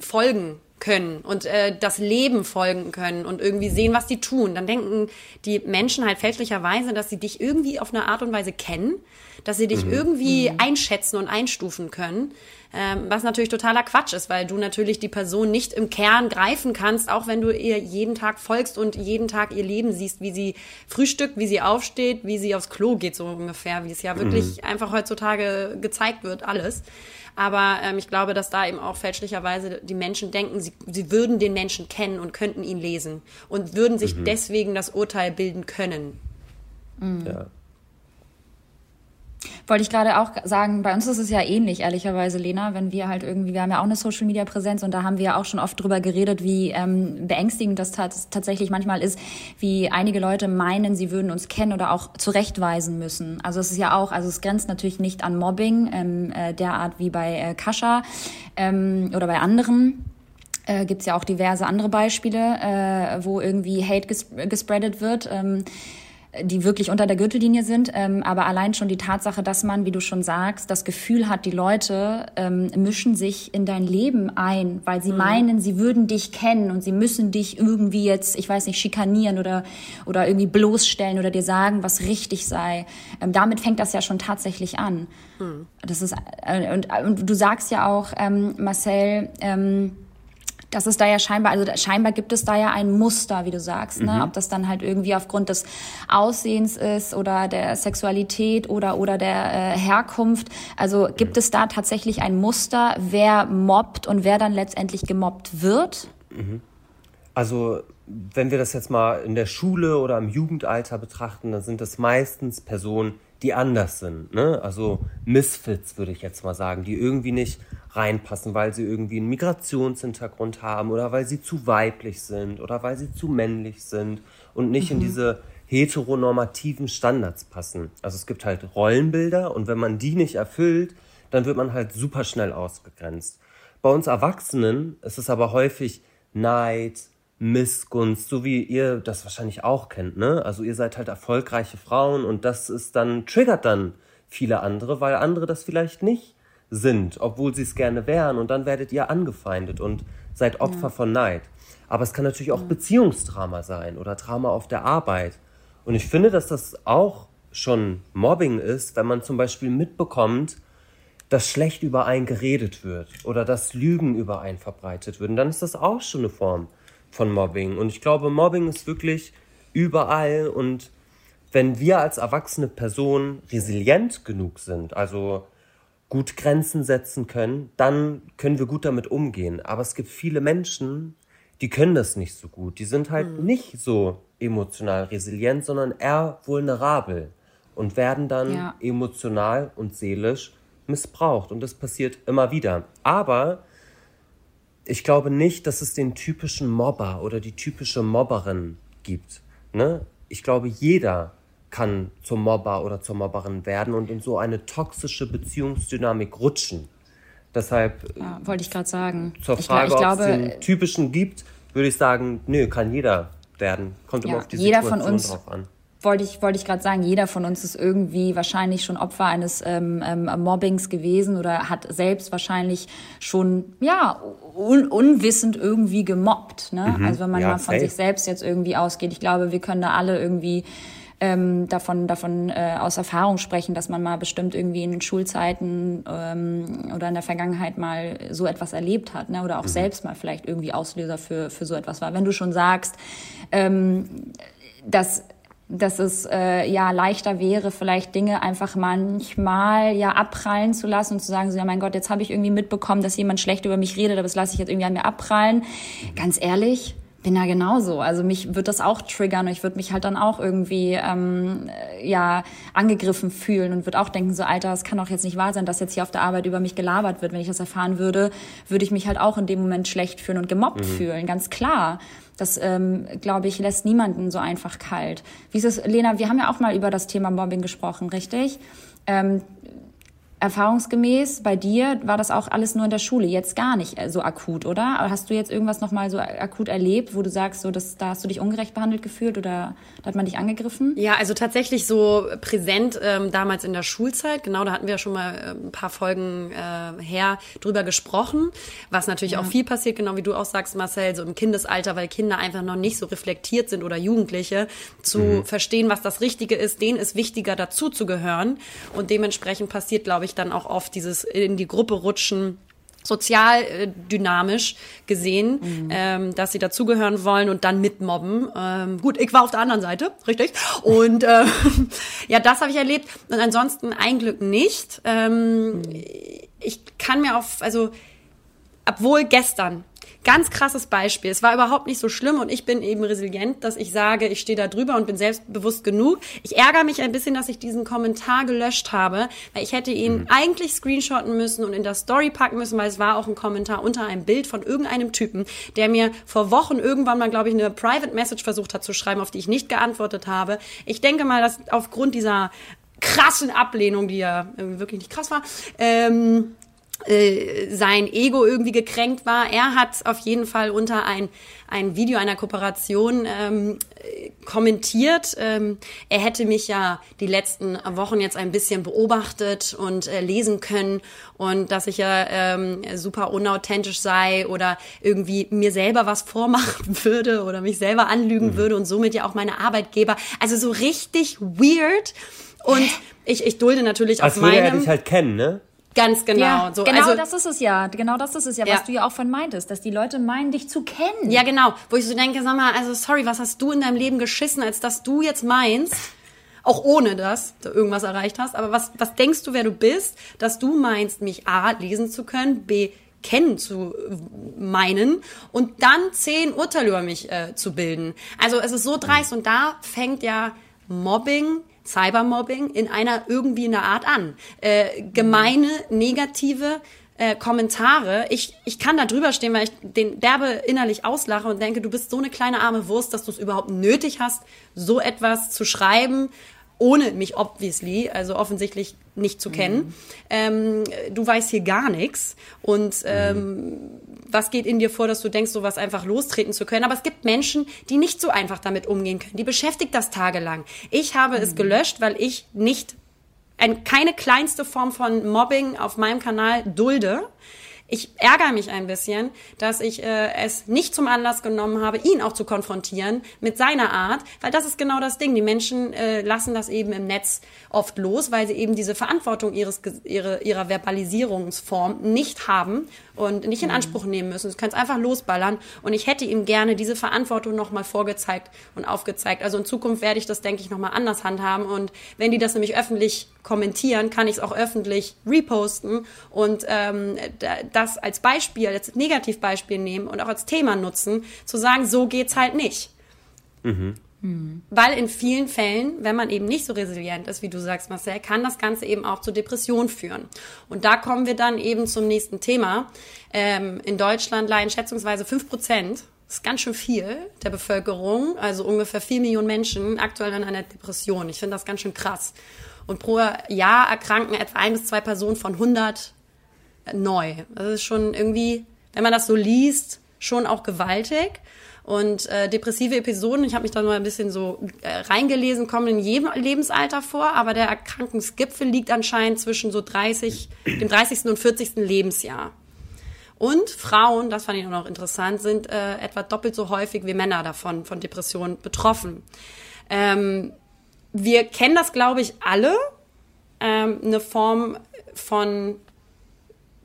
[SPEAKER 3] folgen können und äh, das Leben folgen können und irgendwie sehen, was die tun, dann denken die Menschen halt fälschlicherweise, dass sie dich irgendwie auf eine Art und Weise kennen, dass sie dich mhm. irgendwie mhm. einschätzen und einstufen können ähm, was natürlich totaler Quatsch ist, weil du natürlich die Person nicht im Kern greifen kannst, auch wenn du ihr jeden Tag folgst und jeden Tag ihr Leben siehst, wie sie frühstückt, wie sie aufsteht, wie sie aufs Klo geht, so ungefähr, wie es ja wirklich mhm. einfach heutzutage gezeigt wird, alles. Aber ähm, ich glaube, dass da eben auch fälschlicherweise die Menschen denken, sie, sie würden den Menschen kennen und könnten ihn lesen und würden sich mhm. deswegen das Urteil bilden können.
[SPEAKER 4] Mhm. Ja. Wollte ich gerade auch sagen, bei uns ist es ja ähnlich, ehrlicherweise, Lena, wenn wir halt irgendwie, wir haben ja auch eine Social Media Präsenz und da haben wir ja auch schon oft drüber geredet, wie ähm, beängstigend das tatsächlich manchmal ist, wie einige Leute meinen, sie würden uns kennen oder auch zurechtweisen müssen. Also es ist ja auch, also es grenzt natürlich nicht an Mobbing, ähm, äh, derart wie bei äh, Kascha ähm, oder bei anderen. Äh, Gibt ja auch diverse andere Beispiele, äh, wo irgendwie Hate ges gespreadet wird. Ähm, die wirklich unter der Gürtellinie sind. Ähm, aber allein schon die Tatsache, dass man, wie du schon sagst, das Gefühl hat, die Leute ähm, mischen sich in dein Leben ein, weil sie mhm. meinen, sie würden dich kennen und sie müssen dich irgendwie jetzt, ich weiß nicht, schikanieren oder, oder irgendwie bloßstellen oder dir sagen, was richtig sei. Ähm, damit fängt das ja schon tatsächlich an. Mhm. Das ist, äh, und, und du sagst ja auch, ähm, Marcel, ähm, dass es da ja scheinbar, also scheinbar gibt es da ja ein Muster, wie du sagst, ne? Mhm. ob das dann halt irgendwie aufgrund des Aussehens ist oder der Sexualität oder oder der äh, Herkunft. Also gibt mhm. es da tatsächlich ein Muster, wer mobbt und wer dann letztendlich gemobbt wird?
[SPEAKER 5] Mhm. Also wenn wir das jetzt mal in der Schule oder im Jugendalter betrachten, dann sind das meistens Personen, die anders sind. Ne? Also Misfits würde ich jetzt mal sagen, die irgendwie nicht reinpassen, weil sie irgendwie einen Migrationshintergrund haben oder weil sie zu weiblich sind oder weil sie zu männlich sind und nicht mhm. in diese heteronormativen Standards passen. Also es gibt halt Rollenbilder und wenn man die nicht erfüllt, dann wird man halt super schnell ausgegrenzt. Bei uns Erwachsenen ist es aber häufig Neid, Missgunst, so wie ihr das wahrscheinlich auch kennt, ne? Also ihr seid halt erfolgreiche Frauen und das ist dann, triggert dann viele andere, weil andere das vielleicht nicht sind, obwohl sie es gerne wären und dann werdet ihr angefeindet und seid Opfer ja. von Neid. Aber es kann natürlich auch ja. Beziehungsdrama sein oder Drama auf der Arbeit. Und ich finde, dass das auch schon Mobbing ist, wenn man zum Beispiel mitbekommt, dass schlecht über einen geredet wird oder dass Lügen über einen verbreitet werden, dann ist das auch schon eine Form von Mobbing. Und ich glaube, Mobbing ist wirklich überall. Und wenn wir als erwachsene Person resilient genug sind, also gut Grenzen setzen können, dann können wir gut damit umgehen. Aber es gibt viele Menschen, die können das nicht so gut. Die sind halt mhm. nicht so emotional resilient, sondern eher vulnerabel und werden dann ja. emotional und seelisch missbraucht. Und das passiert immer wieder. Aber ich glaube nicht, dass es den typischen Mobber oder die typische Mobberin gibt. Ne? Ich glaube, jeder kann zum Mobber oder zur Mobberin werden und in so eine toxische Beziehungsdynamik rutschen. Deshalb
[SPEAKER 4] ja, wollte ich gerade sagen.
[SPEAKER 5] Zur Frage, ich, ich glaube, ob es den typischen gibt, würde ich sagen, nö, kann jeder werden. Kommt ja, immer auf die
[SPEAKER 4] jeder Situation von uns, drauf an wollte ich, wollte ich gerade sagen, jeder von uns ist irgendwie wahrscheinlich schon Opfer eines ähm, ähm, Mobbings gewesen oder hat selbst wahrscheinlich schon, ja, un unwissend irgendwie gemobbt. Ne? Mhm, also wenn man ja, mal von safe. sich selbst jetzt irgendwie ausgeht. Ich glaube, wir können da alle irgendwie ähm, davon, davon äh, aus Erfahrung sprechen, dass man mal bestimmt irgendwie in den Schulzeiten ähm, oder in der Vergangenheit mal so etwas erlebt hat, ne? oder auch mhm. selbst mal vielleicht irgendwie Auslöser für, für so etwas war. Wenn du schon sagst, ähm, dass dass es äh, ja leichter wäre, vielleicht Dinge einfach manchmal ja abprallen zu lassen und zu sagen, so ja mein Gott, jetzt habe ich irgendwie mitbekommen, dass jemand schlecht über mich redet, aber das lasse ich jetzt irgendwie an mir abprallen. Ganz ehrlich, bin da genauso. Also mich wird das auch triggern und ich würde mich halt dann auch irgendwie ähm, ja angegriffen fühlen und würde auch denken, so Alter, es kann doch jetzt nicht wahr sein, dass jetzt hier auf der Arbeit über mich gelabert wird. Wenn ich das erfahren würde, würde ich mich halt auch in dem Moment schlecht fühlen und gemobbt mhm. fühlen, ganz klar. Das, ähm, glaube ich, lässt niemanden so einfach kalt. Wie ist es, Lena, wir haben ja auch mal über das Thema Mobbing gesprochen, richtig? Ähm, Erfahrungsgemäß bei dir war das auch alles nur in der Schule, jetzt gar nicht äh, so akut, oder? Hast du jetzt irgendwas nochmal so akut erlebt, wo du sagst, so, dass, da hast du dich ungerecht behandelt gefühlt oder da hat man dich angegriffen?
[SPEAKER 3] Ja, also tatsächlich so präsent ähm, damals in der Schulzeit, genau, da hatten wir schon mal äh, ein paar Folgen äh, her drüber gesprochen, was natürlich ja. auch viel passiert, genau wie du auch sagst, Marcel, so im Kindesalter, weil Kinder einfach noch nicht so reflektiert sind oder Jugendliche, zu mhm. verstehen, was das Richtige ist, denen ist wichtiger, dazu zu gehören und dementsprechend passiert, glaube ich, dann auch oft dieses in die Gruppe rutschen sozial äh, dynamisch gesehen, mhm. ähm, dass sie dazugehören wollen und dann mitmobben. Ähm, gut, ich war auf der anderen Seite, richtig. Und äh, ja, das habe ich erlebt. Und ansonsten ein Glück nicht. Ähm, mhm. Ich kann mir auf, also obwohl gestern Ganz krasses Beispiel. Es war überhaupt nicht so schlimm und ich bin eben resilient, dass ich sage, ich stehe da drüber und bin selbstbewusst genug. Ich ärgere mich ein bisschen, dass ich diesen Kommentar gelöscht habe, weil ich hätte ihn mhm. eigentlich screenshotten müssen und in der Story packen müssen, weil es war auch ein Kommentar unter einem Bild von irgendeinem Typen, der mir vor Wochen irgendwann mal, glaube ich, eine Private Message versucht hat zu schreiben, auf die ich nicht geantwortet habe. Ich denke mal, dass aufgrund dieser krassen Ablehnung, die ja wirklich nicht krass war, ähm, äh, sein Ego irgendwie gekränkt war. Er hat auf jeden Fall unter ein, ein Video einer Kooperation ähm, kommentiert. Ähm, er hätte mich ja die letzten Wochen jetzt ein bisschen beobachtet und äh, lesen können und dass ich ja ähm, super unauthentisch sei oder irgendwie mir selber was vormachen würde oder mich selber anlügen mhm. würde und somit ja auch meine Arbeitgeber. Also so richtig weird. Und ich, ich dulde natürlich
[SPEAKER 5] Als
[SPEAKER 3] auf meinem...
[SPEAKER 5] Als er dich halt kennen, ne?
[SPEAKER 3] Ganz genau.
[SPEAKER 4] Ja,
[SPEAKER 3] so.
[SPEAKER 4] Genau
[SPEAKER 3] also,
[SPEAKER 4] das ist es ja. Genau das ist es ja, was du ja auch von meintest, dass die Leute meinen, dich zu kennen.
[SPEAKER 3] Ja, genau. Wo ich so denke, sag mal, also sorry, was hast du in deinem Leben geschissen, als dass du jetzt meinst, auch ohne dass du irgendwas erreicht hast, aber was, was denkst du, wer du bist, dass du meinst, mich A, lesen zu können, B, kennen zu meinen und dann zehn Urteile über mich äh, zu bilden. Also es ist so dreist und da fängt ja Mobbing Cybermobbing in einer irgendwie in der Art an. Äh, gemeine, negative äh, Kommentare. Ich, ich kann da drüber stehen, weil ich den derbe innerlich auslache und denke, du bist so eine kleine arme Wurst, dass du es überhaupt nötig hast, so etwas zu schreiben, ohne mich obviously, also offensichtlich nicht zu kennen. Mhm. Ähm, du weißt hier gar nichts und ähm, was geht in dir vor, dass du denkst, sowas einfach lostreten zu können. Aber es gibt Menschen, die nicht so einfach damit umgehen können. Die beschäftigt das tagelang. Ich habe mhm. es gelöscht, weil ich nicht ein, keine kleinste Form von Mobbing auf meinem Kanal dulde. Ich ärgere mich ein bisschen, dass ich äh, es nicht zum Anlass genommen habe, ihn auch zu konfrontieren mit seiner Art, weil das ist genau das Ding. Die Menschen äh, lassen das eben im Netz oft los, weil sie eben diese Verantwortung ihres, ihre, ihrer Verbalisierungsform nicht haben und nicht in mhm. Anspruch nehmen müssen. Du kannst einfach losballern. Und ich hätte ihm gerne diese Verantwortung nochmal vorgezeigt und aufgezeigt. Also in Zukunft werde ich das, denke ich, nochmal anders handhaben. Und wenn die das nämlich öffentlich kommentieren, kann ich es auch öffentlich reposten und ähm, das als Beispiel, als Negativbeispiel nehmen und auch als Thema nutzen, zu sagen, so geht's halt nicht. Mhm. Weil in vielen Fällen, wenn man eben nicht so resilient ist, wie du sagst, Marcel, kann das Ganze eben auch zu Depressionen führen. Und da kommen wir dann eben zum nächsten Thema. Ähm, in Deutschland leiden schätzungsweise fünf Prozent das ist ganz schön viel der Bevölkerung, also ungefähr vier Millionen Menschen aktuell an einer Depression. Ich finde das ganz schön krass. Und pro Jahr erkranken etwa ein bis zwei Personen von 100 neu. Das ist schon irgendwie, wenn man das so liest, schon auch gewaltig. Und äh, depressive Episoden, ich habe mich da mal ein bisschen so äh, reingelesen, kommen in jedem Lebensalter vor, aber der Erkrankungsgipfel liegt anscheinend zwischen so 30, dem 30. und 40. Lebensjahr. Und Frauen, das fand ich auch noch interessant, sind äh, etwa doppelt so häufig wie Männer davon, von Depressionen betroffen. Ähm, wir kennen das, glaube ich, alle, ähm, eine Form von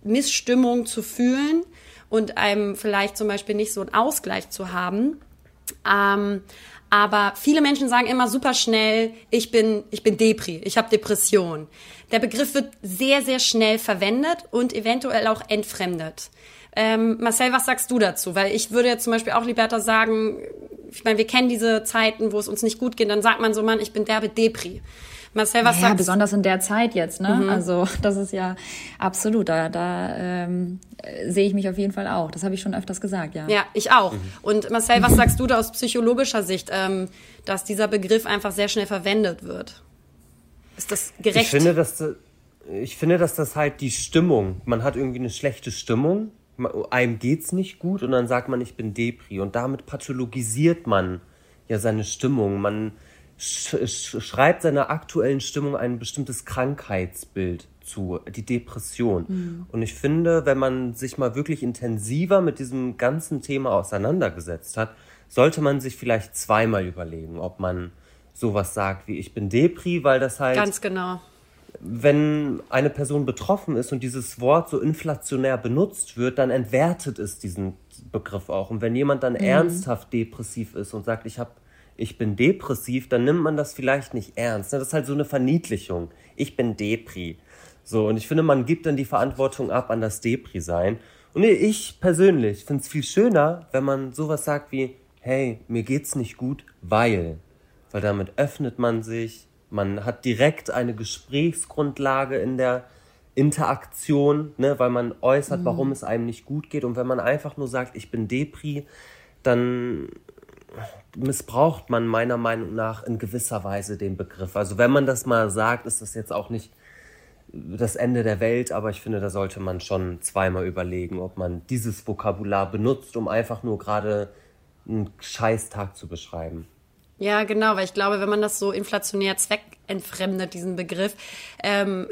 [SPEAKER 3] Missstimmung zu fühlen und einem vielleicht zum Beispiel nicht so einen Ausgleich zu haben. Ähm, aber viele Menschen sagen immer super schnell, ich bin, ich bin Depri, ich habe Depression. Der Begriff wird sehr, sehr schnell verwendet und eventuell auch entfremdet. Ähm, Marcel, was sagst du dazu? Weil ich würde jetzt zum Beispiel auch, Liberta, sagen, ich meine, wir kennen diese Zeiten, wo es uns nicht gut geht, dann sagt man so, Mann, ich bin derbe Depri.
[SPEAKER 4] Marcel, was ja, sagst besonders in der Zeit jetzt, ne? Mhm. Also das ist ja absolut, da, da ähm, sehe ich mich auf jeden Fall auch. Das habe ich schon öfters gesagt, ja.
[SPEAKER 3] Ja, ich auch. Mhm. Und Marcel, was sagst du da aus psychologischer Sicht, ähm, dass dieser Begriff einfach sehr schnell verwendet wird? Ist das gerecht?
[SPEAKER 5] Ich finde, dass, ich finde, dass das halt die Stimmung, man hat irgendwie eine schlechte Stimmung einem geht's nicht gut und dann sagt man, ich bin Depri. Und damit pathologisiert man ja seine Stimmung. Man schreibt seiner aktuellen Stimmung ein bestimmtes Krankheitsbild zu, die Depression. Mhm. Und ich finde, wenn man sich mal wirklich intensiver mit diesem ganzen Thema auseinandergesetzt hat, sollte man sich vielleicht zweimal überlegen, ob man sowas sagt wie ich bin Depri, weil das halt
[SPEAKER 3] ganz genau
[SPEAKER 5] wenn eine Person betroffen ist und dieses Wort so inflationär benutzt wird, dann entwertet es diesen Begriff auch. Und wenn jemand dann mhm. ernsthaft depressiv ist und sagt, ich habe ich bin depressiv, dann nimmt man das vielleicht nicht ernst. Das ist halt so eine Verniedlichung. Ich bin Depri. So, und ich finde, man gibt dann die Verantwortung ab an das Depri-Sein. Und ich persönlich finde es viel schöner, wenn man sowas sagt wie, hey, mir geht's nicht gut, weil. Weil damit öffnet man sich, man hat direkt eine Gesprächsgrundlage in der Interaktion, ne, weil man äußert, mhm. warum es einem nicht gut geht. Und wenn man einfach nur sagt, ich bin Depri, dann missbraucht man meiner Meinung nach in gewisser Weise den Begriff. Also wenn man das mal sagt, ist das jetzt auch nicht das Ende der Welt, aber ich finde, da sollte man schon zweimal überlegen, ob man dieses Vokabular benutzt, um einfach nur gerade einen Scheißtag zu beschreiben.
[SPEAKER 3] Ja, genau, weil ich glaube, wenn man das so inflationär zweckentfremdet, diesen Begriff, ähm,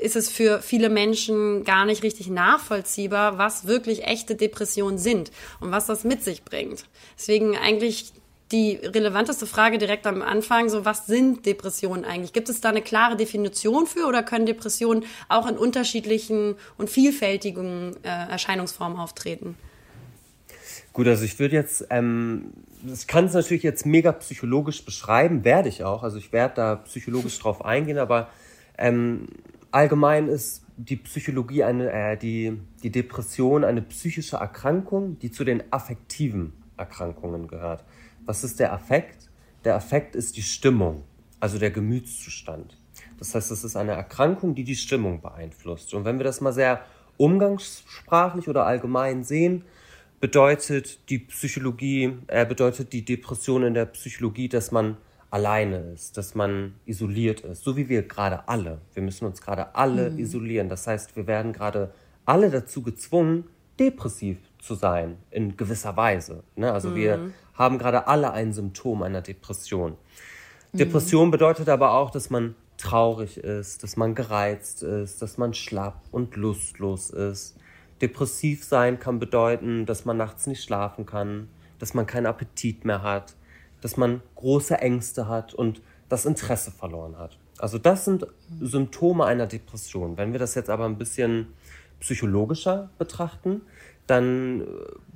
[SPEAKER 3] ist es für viele Menschen gar nicht richtig nachvollziehbar, was wirklich echte Depressionen sind und was das mit sich bringt. Deswegen eigentlich die relevanteste Frage direkt am Anfang, so was sind Depressionen eigentlich? Gibt es da eine klare Definition für oder können Depressionen auch in unterschiedlichen und vielfältigen äh, Erscheinungsformen auftreten?
[SPEAKER 5] Gut, also ich würde jetzt, ähm, ich kann es natürlich jetzt mega psychologisch beschreiben, werde ich auch. Also ich werde da psychologisch drauf eingehen, aber ähm, allgemein ist die Psychologie eine, äh, die, die Depression eine psychische Erkrankung, die zu den affektiven Erkrankungen gehört. Was ist der Affekt? Der Affekt ist die Stimmung, also der Gemütszustand. Das heißt, es ist eine Erkrankung, die die Stimmung beeinflusst. Und wenn wir das mal sehr umgangssprachlich oder allgemein sehen, bedeutet die Psychologie, äh, bedeutet die Depression in der Psychologie, dass man alleine ist, dass man isoliert ist, so wie wir gerade alle. Wir müssen uns gerade alle mhm. isolieren. Das heißt, wir werden gerade alle dazu gezwungen, depressiv zu sein, in gewisser Weise. Ne? Also mhm. wir haben gerade alle ein Symptom einer Depression. Mhm. Depression bedeutet aber auch, dass man traurig ist, dass man gereizt ist, dass man schlapp und lustlos ist, Depressiv sein kann bedeuten, dass man nachts nicht schlafen kann, dass man keinen Appetit mehr hat, dass man große Ängste hat und das Interesse verloren hat. Also das sind Symptome einer Depression. Wenn wir das jetzt aber ein bisschen psychologischer betrachten, dann äh,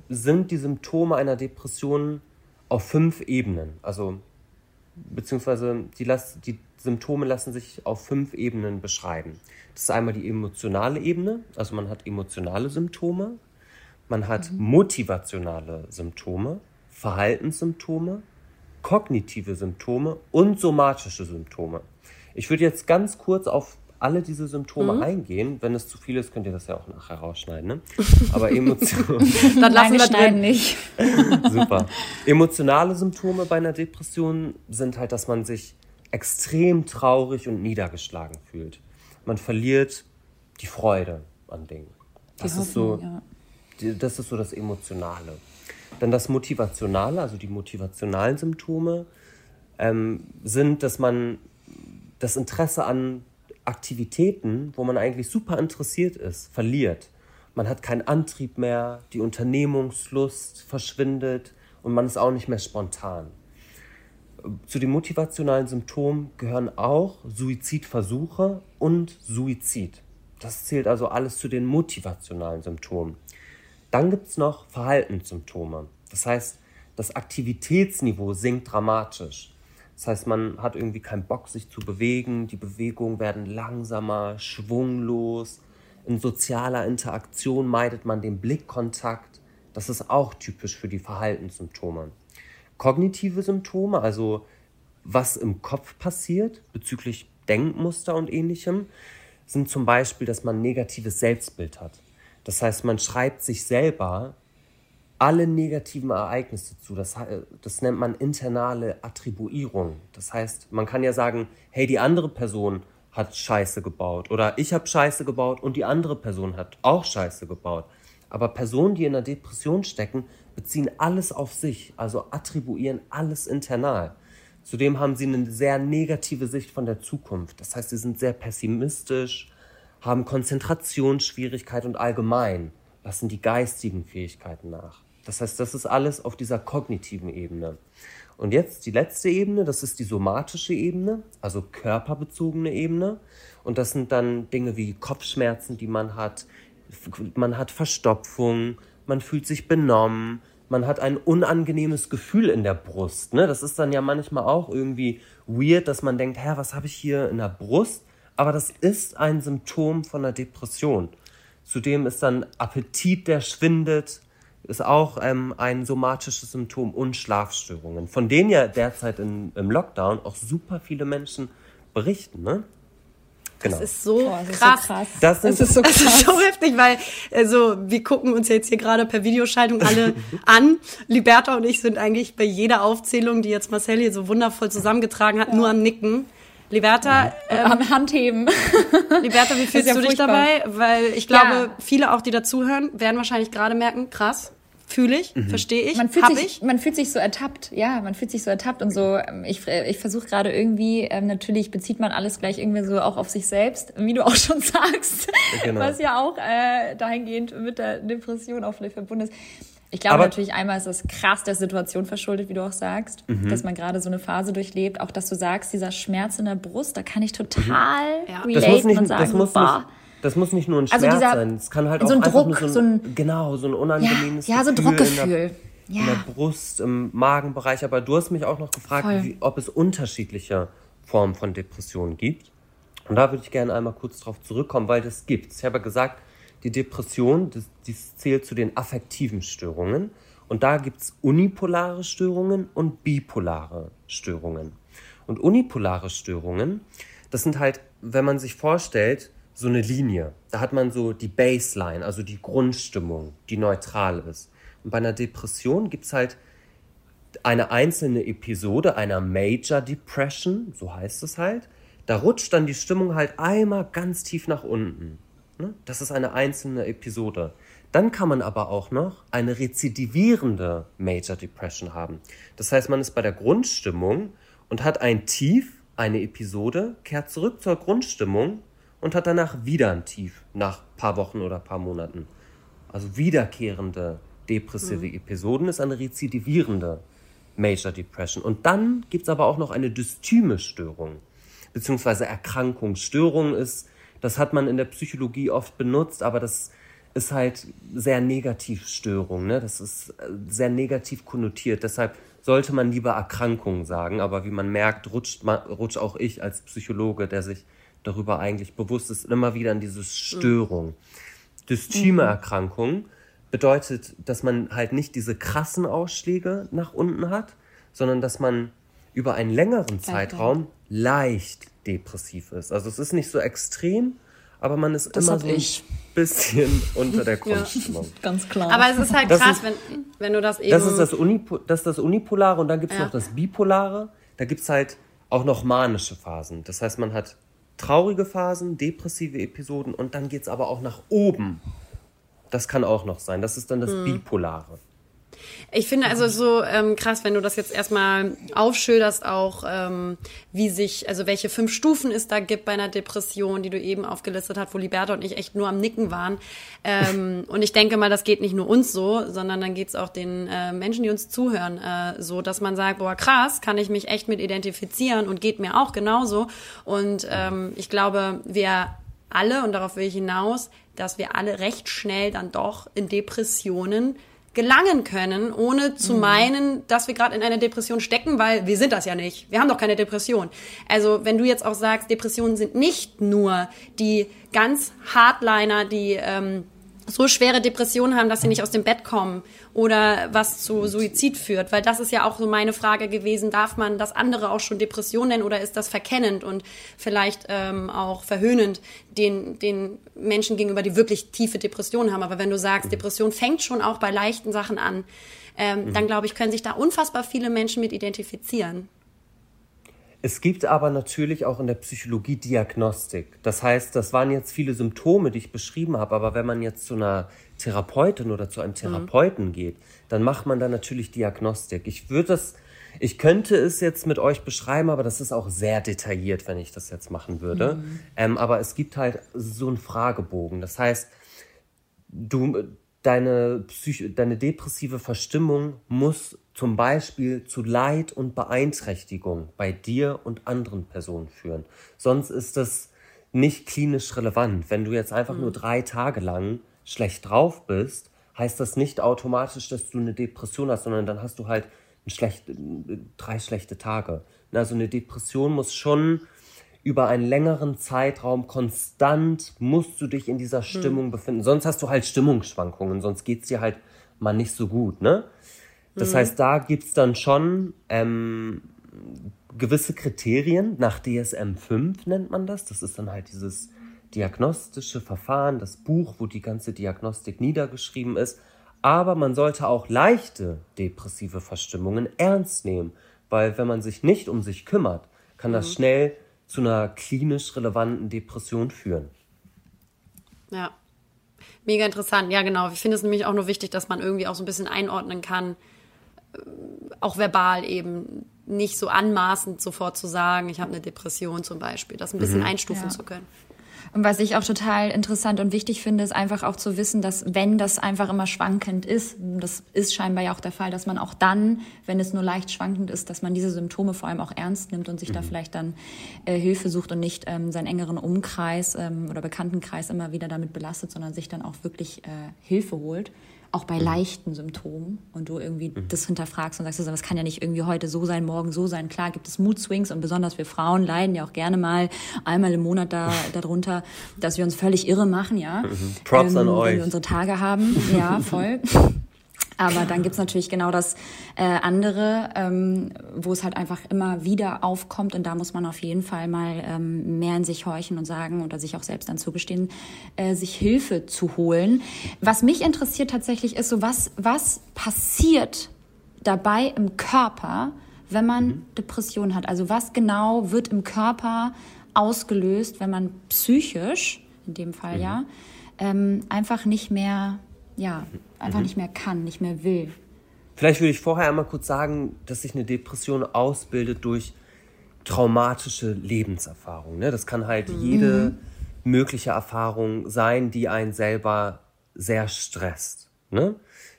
[SPEAKER 5] sind die Symptome einer Depression auf fünf Ebenen. Also beziehungsweise die, die Symptome lassen sich auf fünf Ebenen beschreiben. Das ist einmal die emotionale Ebene, also man hat emotionale Symptome, man hat mhm. motivationale Symptome, Verhaltenssymptome, kognitive Symptome und somatische Symptome. Ich würde jetzt ganz kurz auf alle diese Symptome mhm. eingehen. Wenn es zu viel ist, könnt ihr das ja auch nachher rausschneiden. Ne? Aber Emotionen.
[SPEAKER 4] Dann lassen wir schneiden nicht.
[SPEAKER 5] Super. Emotionale Symptome bei einer Depression sind halt, dass man sich extrem traurig und niedergeschlagen fühlt man verliert die Freude an Dingen. Das, Hoffnung, ist so, ja. das ist so das Emotionale. Dann das Motivationale, also die motivationalen Symptome, ähm, sind, dass man das Interesse an Aktivitäten, wo man eigentlich super interessiert ist, verliert. Man hat keinen Antrieb mehr, die Unternehmungslust verschwindet und man ist auch nicht mehr spontan. Zu den motivationalen Symptomen gehören auch Suizidversuche und Suizid. Das zählt also alles zu den motivationalen Symptomen. Dann gibt es noch Verhaltenssymptome. Das heißt, das Aktivitätsniveau sinkt dramatisch. Das heißt, man hat irgendwie keinen Bock, sich zu bewegen. Die Bewegungen werden langsamer, schwunglos. In sozialer Interaktion meidet man den Blickkontakt. Das ist auch typisch für die Verhaltenssymptome. Kognitive Symptome, also was im Kopf passiert bezüglich Denkmuster und ähnlichem, sind zum Beispiel, dass man ein negatives Selbstbild hat. Das heißt, man schreibt sich selber alle negativen Ereignisse zu. Das, das nennt man internale Attribuierung. Das heißt, man kann ja sagen, hey, die andere Person hat Scheiße gebaut oder ich habe Scheiße gebaut und die andere Person hat auch Scheiße gebaut. Aber Personen, die in einer Depression stecken, beziehen alles auf sich, also attribuieren alles internal. Zudem haben sie eine sehr negative Sicht von der Zukunft. Das heißt, sie sind sehr pessimistisch, haben Konzentrationsschwierigkeit und allgemein lassen die geistigen Fähigkeiten nach. Das heißt, das ist alles auf dieser kognitiven Ebene. Und jetzt die letzte Ebene, das ist die somatische Ebene, also körperbezogene Ebene. Und das sind dann Dinge wie Kopfschmerzen, die man hat. Man hat Verstopfung, man fühlt sich benommen, man hat ein unangenehmes Gefühl in der Brust. Ne? Das ist dann ja manchmal auch irgendwie weird, dass man denkt, hä, was habe ich hier in der Brust? Aber das ist ein Symptom von einer Depression. Zudem ist dann Appetit, der schwindet, ist auch ähm, ein somatisches Symptom und Schlafstörungen, von denen ja derzeit in, im Lockdown auch super viele Menschen berichten. Ne?
[SPEAKER 3] Genau. Das ist so Boah, das krass. Ist so krass. Das, das, ist so krass. Das ist so heftig, weil also wir gucken uns jetzt hier gerade per Videoschaltung alle an. Liberta und ich sind eigentlich bei jeder Aufzählung, die jetzt Marcel hier so wundervoll zusammengetragen hat, ja. nur am Nicken. Liberta, ähm,
[SPEAKER 4] Am Handheben.
[SPEAKER 3] Liberta, wie fühlst
[SPEAKER 4] ja
[SPEAKER 3] du dich
[SPEAKER 4] furchtbar.
[SPEAKER 3] dabei? Weil ich glaube,
[SPEAKER 4] Ja.
[SPEAKER 3] viele auch, die dazuhören, werden wahrscheinlich gerade merken, krass, fühle ich, verstehe ich,
[SPEAKER 4] Man fühlt,
[SPEAKER 3] hab
[SPEAKER 4] sich,
[SPEAKER 3] ich.
[SPEAKER 4] man fühlt sich so ertappt, ja, man fühlt sich so ertappt und so. ähm, Ich, ich versuche gerade irgendwie, ähm, natürlich bezieht man alles gleich irgendwie so auch auf sich selbst, wie du auch schon sagst,
[SPEAKER 5] Genau.
[SPEAKER 4] was ja auch äh, dahingehend mit der Depression auch vielleicht verbunden ist. Ich glaube
[SPEAKER 5] Aber-
[SPEAKER 4] natürlich einmal ist das krass der Situation verschuldet, wie du auch sagst,
[SPEAKER 5] Mhm.
[SPEAKER 4] dass man gerade so eine Phase durchlebt. Auch dass du sagst, dieser Schmerz in der Brust, da kann ich total
[SPEAKER 3] Ja.
[SPEAKER 5] Mhm. Das
[SPEAKER 4] relaten
[SPEAKER 5] muss, nicht,
[SPEAKER 4] und sagen,
[SPEAKER 5] das, muss
[SPEAKER 4] boah,
[SPEAKER 5] nicht, das muss nicht nur ein
[SPEAKER 4] Also
[SPEAKER 5] Schmerz
[SPEAKER 4] dieser-
[SPEAKER 5] sein. Es kann halt
[SPEAKER 4] so
[SPEAKER 5] auch
[SPEAKER 4] ein Druck,
[SPEAKER 5] nur
[SPEAKER 4] so ein-
[SPEAKER 5] genau, so ein
[SPEAKER 4] ja,
[SPEAKER 5] unangenehmes
[SPEAKER 4] ja, so ein
[SPEAKER 5] Gefühl in
[SPEAKER 4] Druckgefühl.
[SPEAKER 5] der, in
[SPEAKER 4] Ja.
[SPEAKER 5] der Brust, im Magenbereich. Aber du hast mich auch noch gefragt, wie, ob es unterschiedliche Formen von Depressionen gibt. Und da würde ich gerne einmal kurz drauf zurückkommen, weil das gibt. Ich habe ja gesagt, die Depression, das, dies zählt zu den affektiven Störungen. Und da gibt es unipolare Störungen und bipolare Störungen. Und unipolare Störungen, das sind halt, wenn man sich vorstellt, so eine Linie. Da hat man so die Baseline, also die Grundstimmung, die neutral ist. Und bei einer Depression gibt es halt eine einzelne Episode einer Major Depression, so heißt es halt, da rutscht dann die Stimmung halt einmal ganz tief nach unten. Ne? Das ist eine einzelne Episode. Dann kann man aber auch noch eine rezidivierende Major Depression haben. Das heißt, man ist bei der Grundstimmung und hat ein Tief, eine Episode, kehrt zurück zur Grundstimmung und hat danach wieder ein Tief nach ein paar Wochen oder ein paar Monaten. Also wiederkehrende depressive Episoden ist eine rezidivierende Major Depression. Und dann gibt es aber auch noch eine Dysthyme-Störung, beziehungsweise Erkrankungsstörung ist, das hat man in der Psychologie oft benutzt, aber das ist halt sehr negativ Störung, ne? das ist äh, sehr negativ konnotiert. Deshalb sollte man lieber Erkrankung sagen, aber wie man merkt, rutscht, man, rutscht auch ich als Psychologe, der sich darüber eigentlich bewusst ist, immer wieder in diese Störung. Dysthyme-Erkrankung bedeutet, dass man halt nicht diese krassen Ausschläge nach unten hat, sondern dass man über einen längeren Zeitraum leicht depressiv ist. Also es ist nicht so extrem, aber man ist immer
[SPEAKER 4] hab
[SPEAKER 5] so ein
[SPEAKER 4] ich.
[SPEAKER 5] bisschen unter der Grundstimmung.
[SPEAKER 4] Ganz klar.
[SPEAKER 3] Aber es ist halt
[SPEAKER 5] Das
[SPEAKER 3] krass,
[SPEAKER 5] ist-
[SPEAKER 3] wenn, wenn du das eben...
[SPEAKER 5] Das ist das, Unipo das, ist das Unipolare und dann gibt es
[SPEAKER 3] Ja.
[SPEAKER 5] noch das Bipolare. Da gibt es halt auch noch manische Phasen. Das heißt, man hat traurige Phasen, depressive Episoden und dann geht es aber auch nach oben. Das kann auch noch sein. Das ist dann das
[SPEAKER 3] Mhm.
[SPEAKER 5] Bipolare.
[SPEAKER 3] Ich finde also so ähm, krass, wenn du das jetzt erstmal aufschilderst, auch ähm, wie sich, also welche fünf Stufen es da gibt bei einer Depression, die du eben aufgelistet hast, wo Liberta und ich echt nur am Nicken waren. Ähm, und ich denke mal, das geht nicht nur uns so, sondern dann geht es auch den äh, Menschen, die uns zuhören, äh, so, dass man sagt, boah, krass, kann ich mich echt mit identifizieren und geht mir auch genauso. Und ähm, ich glaube, wir alle, und darauf will ich hinaus, dass wir alle recht schnell dann doch in Depressionen gelangen können, ohne zu meinen, dass wir gerade in einer Depression stecken, weil wir sind das ja nicht. Wir haben doch keine Depression. Also wenn du jetzt auch sagst, Depressionen sind nicht nur die ganz Hardliner, die ähm, so schwere Depressionen haben, dass sie nicht aus dem Bett kommen oder was zu Suizid führt, weil das ist ja auch so meine Frage gewesen, darf man das andere auch schon Depression nennen oder ist das verkennend und vielleicht ähm, auch verhöhnend den, den Menschen gegenüber, die wirklich tiefe Depressionen haben. Aber wenn du sagst, Depression fängt schon auch bei leichten Sachen an, ähm, dann glaube ich, können sich da unfassbar viele Menschen mit identifizieren.
[SPEAKER 5] Es gibt aber natürlich auch in der Psychologie Diagnostik. Das heißt, das waren jetzt viele Symptome, die ich beschrieben habe, aber wenn man jetzt zu einer Therapeutin oder zu einem Therapeuten geht, dann macht man da natürlich Diagnostik. Ich würde das, ich könnte es jetzt mit euch beschreiben, aber das ist auch sehr detailliert, wenn ich das jetzt machen würde. Ähm, aber es gibt halt so einen Fragebogen. Das heißt, du, deine, Psych deine depressive Verstimmung muss zum Beispiel zu Leid und Beeinträchtigung bei dir und anderen Personen führen. Sonst ist das nicht klinisch relevant. Wenn du jetzt einfach nur drei Tage lang schlecht drauf bist, heißt das nicht automatisch, dass du eine Depression hast, sondern dann hast du halt ein schlecht, drei schlechte Tage. Also eine Depression muss schon über einen längeren Zeitraum konstant musst du dich in dieser Stimmung befinden. Sonst hast du halt Stimmungsschwankungen, sonst geht's dir halt mal nicht so gut, ne? Das heißt, da gibt's dann schon ähm, gewisse Kriterien, nach DSM-5 nennt man das. Das ist dann halt dieses diagnostische Verfahren, das Buch, wo die ganze Diagnostik niedergeschrieben ist. Aber man sollte auch leichte depressive Verstimmungen ernst nehmen, weil wenn man sich nicht um sich kümmert, kann das schnell zu einer klinisch relevanten Depression führen.
[SPEAKER 3] Ja. Mega interessant. Ja, genau. Ich finde es nämlich auch nur wichtig, dass man irgendwie auch so ein bisschen einordnen kann, äh, auch verbal eben nicht so anmaßend sofort zu sagen, ich habe eine Depression zum Beispiel, das ein bisschen mhm. einstufen ja. zu können.
[SPEAKER 4] Und was ich auch total interessant und wichtig finde, ist einfach auch zu wissen, dass wenn das einfach immer schwankend ist, das ist scheinbar ja auch der Fall, dass man auch dann, wenn es nur leicht schwankend ist, dass man diese Symptome vor allem auch ernst nimmt und sich mhm. da vielleicht dann äh, Hilfe sucht und nicht ähm, seinen engeren Umkreis ähm, oder Bekanntenkreis immer wieder damit belastet, sondern sich dann auch wirklich äh, Hilfe holt auch bei mhm. leichten Symptomen und du irgendwie mhm. das hinterfragst und sagst, das kann ja nicht irgendwie heute so sein, morgen so sein. Klar gibt es Mood-Swings und besonders wir Frauen leiden ja auch gerne mal einmal im Monat da, darunter, dass wir uns völlig irre machen, ja.
[SPEAKER 5] Mhm. Props ähm, an euch.
[SPEAKER 4] Wenn wir unsere Tage haben. Ja, voll. Aber dann gibt's natürlich genau das äh, andere, ähm, wo es halt einfach immer wieder aufkommt. Und da muss man auf jeden Fall mal ähm, mehr in sich horchen und sagen oder sich auch selbst dann zugestehen, äh, sich Hilfe zu holen. Was mich interessiert tatsächlich ist so, was, was passiert dabei im Körper, wenn man mhm. Depression hat? Also was genau wird im Körper ausgelöst, wenn man psychisch, in dem Fall mhm. ja, ähm, einfach nicht mehr ja, einfach mhm. nicht mehr kann, nicht mehr will.
[SPEAKER 5] Vielleicht würde ich vorher einmal kurz sagen, dass sich eine Depression ausbildet durch traumatische Lebenserfahrung. Ne? Das kann halt mhm. jede mögliche Erfahrung sein, die einen selber sehr stresst. Ne?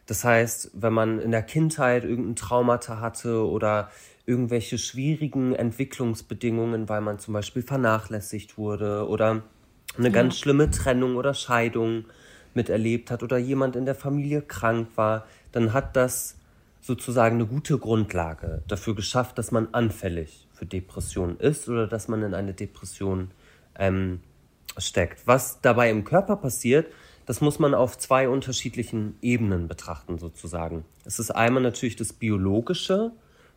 [SPEAKER 5] Das heißt, wenn man in der Kindheit irgendein Traumata hatte oder irgendwelche schwierigen Entwicklungsbedingungen, weil man zum Beispiel vernachlässigt wurde oder eine ja. ganz schlimme Trennung oder Scheidung miterlebt hat oder jemand in der Familie krank war, dann hat das sozusagen eine gute Grundlage dafür geschafft, dass man anfällig für Depressionen ist oder dass man in eine Depression ähm, steckt. Was dabei im Körper passiert, das muss man auf zwei unterschiedlichen Ebenen betrachten sozusagen. Es ist einmal natürlich das Biologische,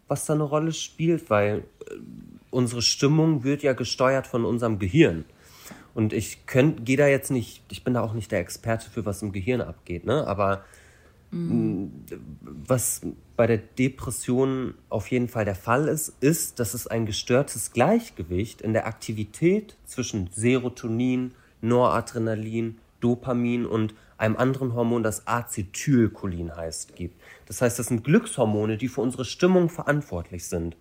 [SPEAKER 5] was da eine Rolle spielt, weil äh, unsere Stimmung wird ja gesteuert von unserem Gehirn. Und ich gehe da jetzt nicht, ich bin da auch nicht der Experte für, was im Gehirn abgeht, ne? Aber mhm. was bei der Depression auf jeden Fall der Fall ist, ist, dass es ein gestörtes Gleichgewicht in der Aktivität zwischen Serotonin, Noradrenalin, Dopamin und einem anderen Hormon, das Acetylcholin heißt, gibt. Das heißt, das sind Glückshormone, die für unsere Stimmung verantwortlich sind.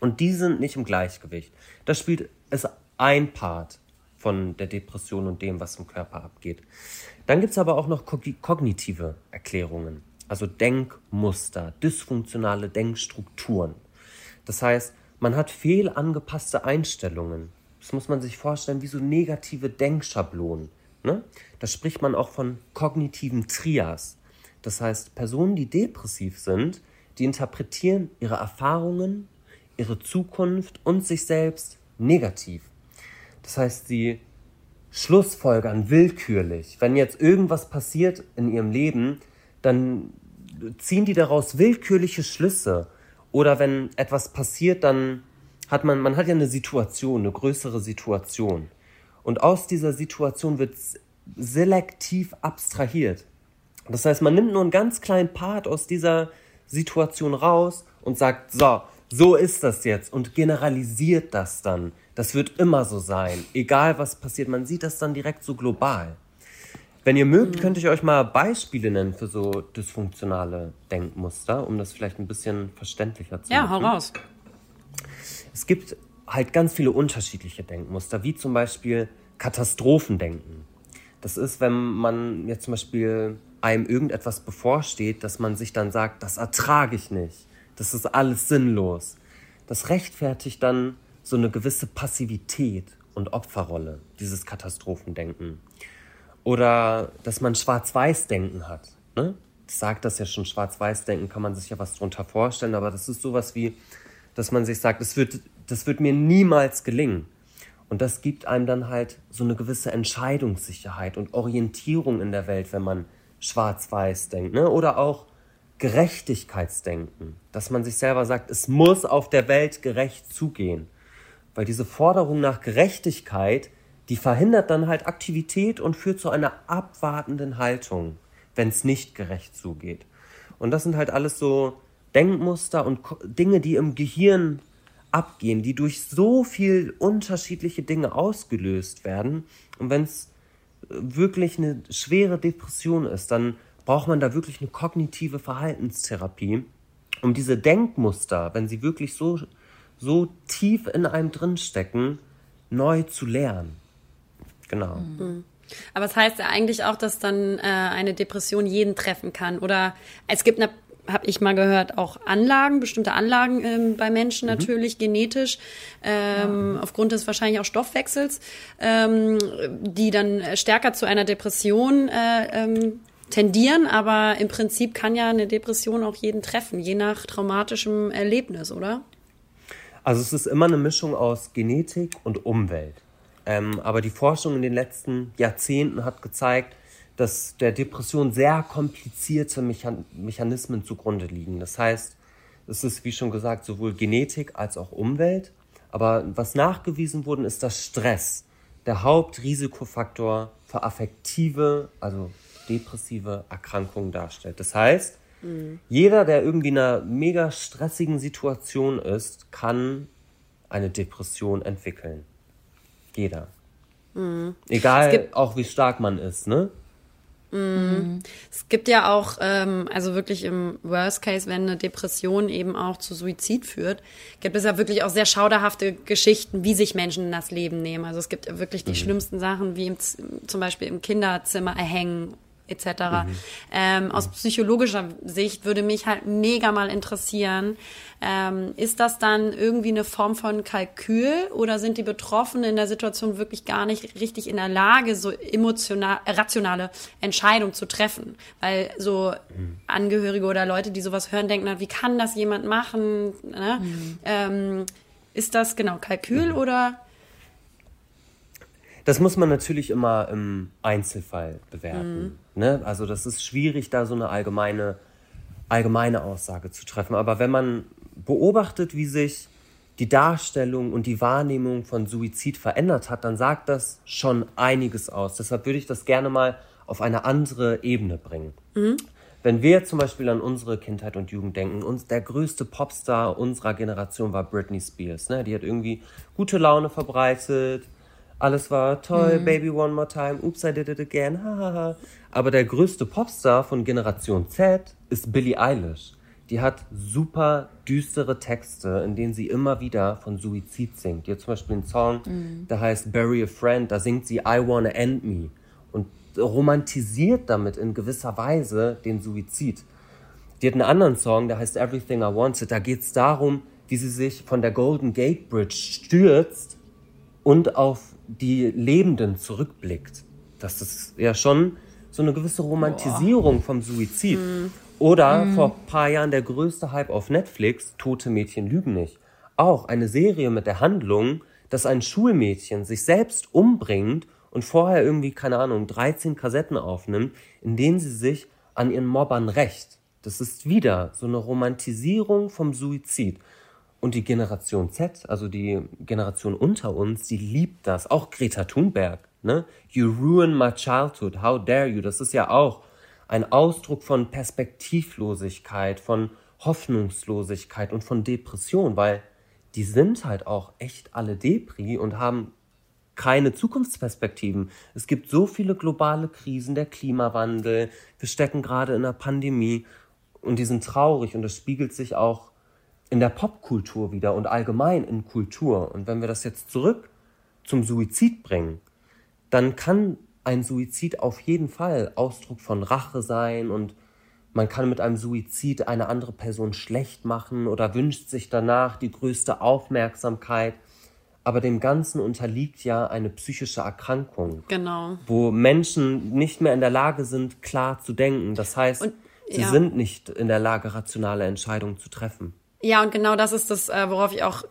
[SPEAKER 5] Und die sind nicht im Gleichgewicht. Das spielt es ein Part von der Depression und dem, was im Körper abgeht. Dann gibt es aber auch noch kognitive Erklärungen, also Denkmuster, dysfunktionale Denkstrukturen. Das heißt, man hat fehlangepasste Einstellungen. Das muss man sich vorstellen wie so negative Denkschablonen. Ne? Da spricht man auch von kognitiven Trias. Das heißt, Personen, die depressiv sind, die interpretieren ihre Erfahrungen, ihre Zukunft und sich selbst negativ. Das heißt, sie schlussfolgern willkürlich. Wenn jetzt irgendwas passiert in ihrem Leben, dann ziehen die daraus willkürliche Schlüsse. Oder wenn etwas passiert, dann hat man, man hat ja eine Situation, eine größere Situation. Und aus dieser Situation wird selektiv abstrahiert. Das heißt, man nimmt nur einen ganz kleinen Part aus dieser Situation raus und sagt, so, so ist das jetzt und generalisiert das dann. Das wird immer so sein, egal was passiert. Man sieht das dann direkt so global. Wenn ihr mögt, mhm. könnte ich euch mal Beispiele nennen für so dysfunktionale Denkmuster, um das vielleicht ein bisschen verständlicher zu
[SPEAKER 3] ja,
[SPEAKER 5] machen.
[SPEAKER 3] Ja, hau raus.
[SPEAKER 5] Es gibt halt ganz viele unterschiedliche Denkmuster, wie zum Beispiel Katastrophendenken. Das ist, wenn man jetzt zum Beispiel einem irgendetwas bevorsteht, dass man sich dann sagt, das ertrage ich nicht, das ist alles sinnlos. Das rechtfertigt dann so eine gewisse Passivität und Opferrolle, dieses Katastrophendenken. Oder dass man Schwarz-Weiß-Denken hat. Ne? Das sagt das ja schon, Schwarz-Weiß-Denken kann man sich ja was drunter vorstellen, aber das ist sowas wie, dass man sich sagt, das wird, das wird mir niemals gelingen. Und das gibt einem dann halt so eine gewisse Entscheidungssicherheit und Orientierung in der Welt, wenn man schwarz-weiß denkt. Ne? Oder auch Gerechtigkeitsdenken, dass man sich selber sagt, es muss auf der Welt gerecht zugehen. Weil diese Forderung nach Gerechtigkeit, die verhindert dann halt Aktivität und führt zu einer abwartenden Haltung, wenn es nicht gerecht zugeht. Und das sind halt alles so Denkmuster und Dinge, die im Gehirn abgehen, die durch so viel unterschiedliche Dinge ausgelöst werden. Und wenn es wirklich eine schwere Depression ist, dann braucht man da wirklich eine kognitive Verhaltenstherapie, um diese Denkmuster, wenn sie wirklich so, so tief in einem drinstecken, neu zu lernen. Genau.
[SPEAKER 3] Mhm. Aber es das heißt ja eigentlich auch, dass dann äh, eine Depression jeden treffen kann. Oder es gibt habe ich mal gehört, auch Anlagen, bestimmte Anlagen ähm, bei Menschen mhm. natürlich, genetisch, ähm, ja. aufgrund des wahrscheinlich auch Stoffwechsels, ähm, die dann stärker zu einer Depression äh, ähm, tendieren, aber im Prinzip kann ja eine Depression auch jeden treffen, je nach traumatischem Erlebnis, oder?
[SPEAKER 5] Also es ist immer eine Mischung aus Genetik und Umwelt. Ähm, aber die Forschung in den letzten Jahrzehnten hat gezeigt, dass der Depression sehr komplizierte Mechan Mechanismen zugrunde liegen. Das heißt, es ist, wie schon gesagt, sowohl Genetik als auch Umwelt. Aber was nachgewiesen wurde, ist, dass Stress der Hauptrisikofaktor für affektive, also depressive Erkrankungen darstellt. Das heißt, mhm. jeder, der irgendwie in einer mega stressigen Situation ist, kann eine Depression entwickeln. Jeder. Mhm. Egal auch wie stark man ist, ne?
[SPEAKER 3] Mhm. Es gibt ja auch, ähm, also wirklich im Worst Case, wenn eine Depression eben auch zu Suizid führt, gibt es ja wirklich auch sehr schauderhafte Geschichten, wie sich Menschen das Leben nehmen. Also es gibt ja wirklich die mhm. schlimmsten Sachen, wie im, zum Beispiel im Kinderzimmer erhängen etc. Mhm. Ähm, aus psychologischer Sicht würde mich halt mega mal interessieren, ähm, ist das dann irgendwie eine Form von Kalkül oder sind die Betroffenen in der Situation wirklich gar nicht richtig in der Lage, so emotional, rationale Entscheidungen zu treffen? Weil so mhm. Angehörige oder Leute, die sowas hören, denken, wie kann das jemand machen? Ne? Mhm. Ähm, ist das genau Kalkül mhm. oder
[SPEAKER 5] das muss man natürlich immer im Einzelfall bewerten. Ne? Also das ist schwierig, da so eine allgemeine, allgemeine Aussage zu treffen. Aber wenn man beobachtet, wie sich die Darstellung und die Wahrnehmung von Suizid verändert hat, dann sagt das schon einiges aus. Deshalb würde ich das gerne mal auf eine andere Ebene bringen. Mhm. Wenn wir zum Beispiel an unsere Kindheit und Jugend denken, uns der größte Popstar unserer Generation war Britney Spears. Ne? Die hat irgendwie gute Laune verbreitet, alles war toll, mhm. Baby One More Time, Oops, I Did It Again, hahaha. Aber der größte Popstar von Generation Z ist Billie Eilish. Die hat super düstere Texte, in denen sie immer wieder von Suizid singt. Die hat zum Beispiel einen Song, mhm. der heißt Bury a Friend, da singt sie I Wanna End Me und romantisiert damit in gewisser Weise den Suizid. Die hat einen anderen Song, der heißt Everything I Wanted. Da geht es darum, wie sie sich von der Golden Gate Bridge stürzt und auf die Lebenden zurückblickt. Das ist ja schon so eine gewisse Romantisierung Boah. vom Suizid. Mhm. Oder mhm. vor ein paar Jahren der größte Hype auf Netflix, Tote Mädchen lügen nicht. Auch eine Serie mit der Handlung, dass ein Schulmädchen sich selbst umbringt und vorher irgendwie, keine Ahnung, 13 Kassetten aufnimmt, in denen sie sich an ihren Mobbern rächt. Das ist wieder so eine Romantisierung vom Suizid. Und die Generation Z, also die Generation unter uns, die liebt das. Auch Greta Thunberg. Ne? You ruin my childhood. How dare you? Das ist ja auch ein Ausdruck von Perspektivlosigkeit, von Hoffnungslosigkeit und von Depression, weil die sind halt auch echt alle Depri und haben keine Zukunftsperspektiven. Es gibt so viele globale Krisen, der Klimawandel, wir stecken gerade in einer Pandemie und die sind traurig und das spiegelt sich auch in der Popkultur wieder und allgemein in Kultur. Und wenn wir das jetzt zurück zum Suizid bringen, dann kann ein Suizid auf jeden Fall Ausdruck von Rache sein und man kann mit einem Suizid eine andere Person schlecht machen oder wünscht sich danach die größte Aufmerksamkeit. Aber dem Ganzen unterliegt ja eine psychische Erkrankung.
[SPEAKER 3] Genau.
[SPEAKER 5] Wo Menschen nicht mehr in der Lage sind, klar zu denken. Das heißt, und, ja. sie sind nicht in der Lage, rationale Entscheidungen zu treffen.
[SPEAKER 3] Ja, und genau das ist das, äh, worauf ich auch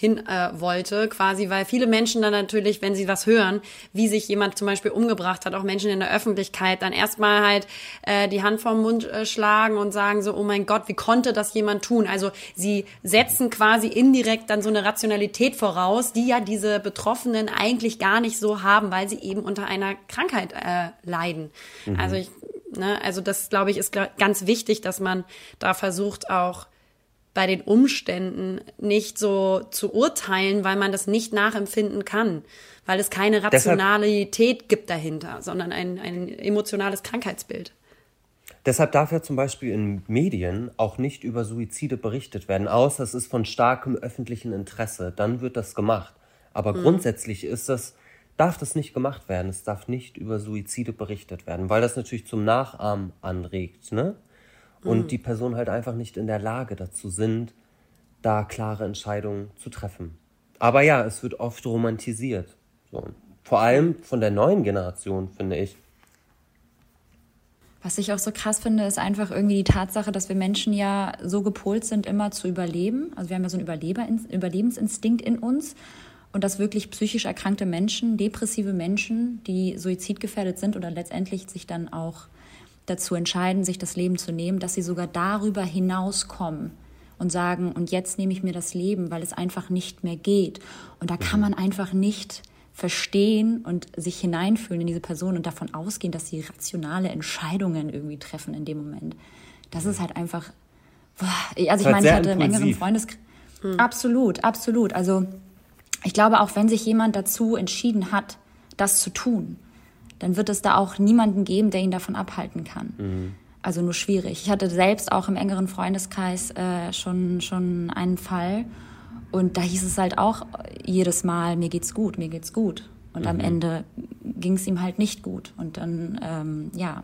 [SPEAKER 3] hin äh, wollte, quasi, weil viele Menschen dann natürlich, wenn sie was hören, wie sich jemand zum Beispiel umgebracht hat, auch Menschen in der Öffentlichkeit, dann erstmal halt äh, die Hand vorm Mund äh, schlagen und sagen so, oh mein Gott, wie konnte das jemand tun? Also sie setzen quasi indirekt dann so eine Rationalität voraus, die ja diese Betroffenen eigentlich gar nicht so haben, weil sie eben unter einer Krankheit äh, leiden. Mhm. Also ich, ne, also das glaube ich ist ganz wichtig, dass man da versucht auch bei den Umständen nicht so zu urteilen, weil man das nicht nachempfinden kann, weil es keine Rationalität gibt dahinter, sondern ein, ein emotionales Krankheitsbild.
[SPEAKER 5] Deshalb darf ja zum Beispiel in Medien auch nicht über Suizide berichtet werden, außer es ist von starkem öffentlichen Interesse. Dann wird das gemacht. Aber mhm. grundsätzlich ist das, darf das nicht gemacht werden. Es darf nicht über Suizide berichtet werden, weil das natürlich zum Nachahmen anregt, ne? Und mhm. die Personen halt einfach nicht in der Lage dazu sind, da klare Entscheidungen zu treffen. Aber ja, es wird oft romantisiert. So. Vor allem von der neuen Generation, finde ich.
[SPEAKER 4] Was ich auch so krass finde, ist einfach irgendwie die Tatsache, dass wir Menschen ja so gepolt sind, immer zu überleben. Also wir haben ja so einen Überleber Überlebensinstinkt in uns. Und dass wirklich psychisch erkrankte Menschen, depressive Menschen, die suizidgefährdet sind oder letztendlich sich dann auch dazu entscheiden, sich das Leben zu nehmen, dass sie sogar darüber hinauskommen und sagen, und jetzt nehme ich mir das Leben, weil es einfach nicht mehr geht. Und da kann man einfach nicht verstehen und sich hineinfühlen in diese Person und davon ausgehen, dass sie rationale Entscheidungen irgendwie treffen in dem Moment. Das ist halt einfach, also ich meine, ich hatte im engeren Freundeskreis, mhm. absolut, absolut. Also ich glaube, auch wenn sich jemand dazu entschieden hat, das zu tun, dann wird es da auch niemanden geben, der ihn davon abhalten kann. Mhm. Also nur schwierig. Ich hatte selbst auch im engeren Freundeskreis äh, schon, schon einen Fall. Und da hieß es halt auch jedes Mal, mir geht's gut, mir geht's gut. Und mhm. am Ende ging es ihm halt nicht gut. Und dann, ähm, ja,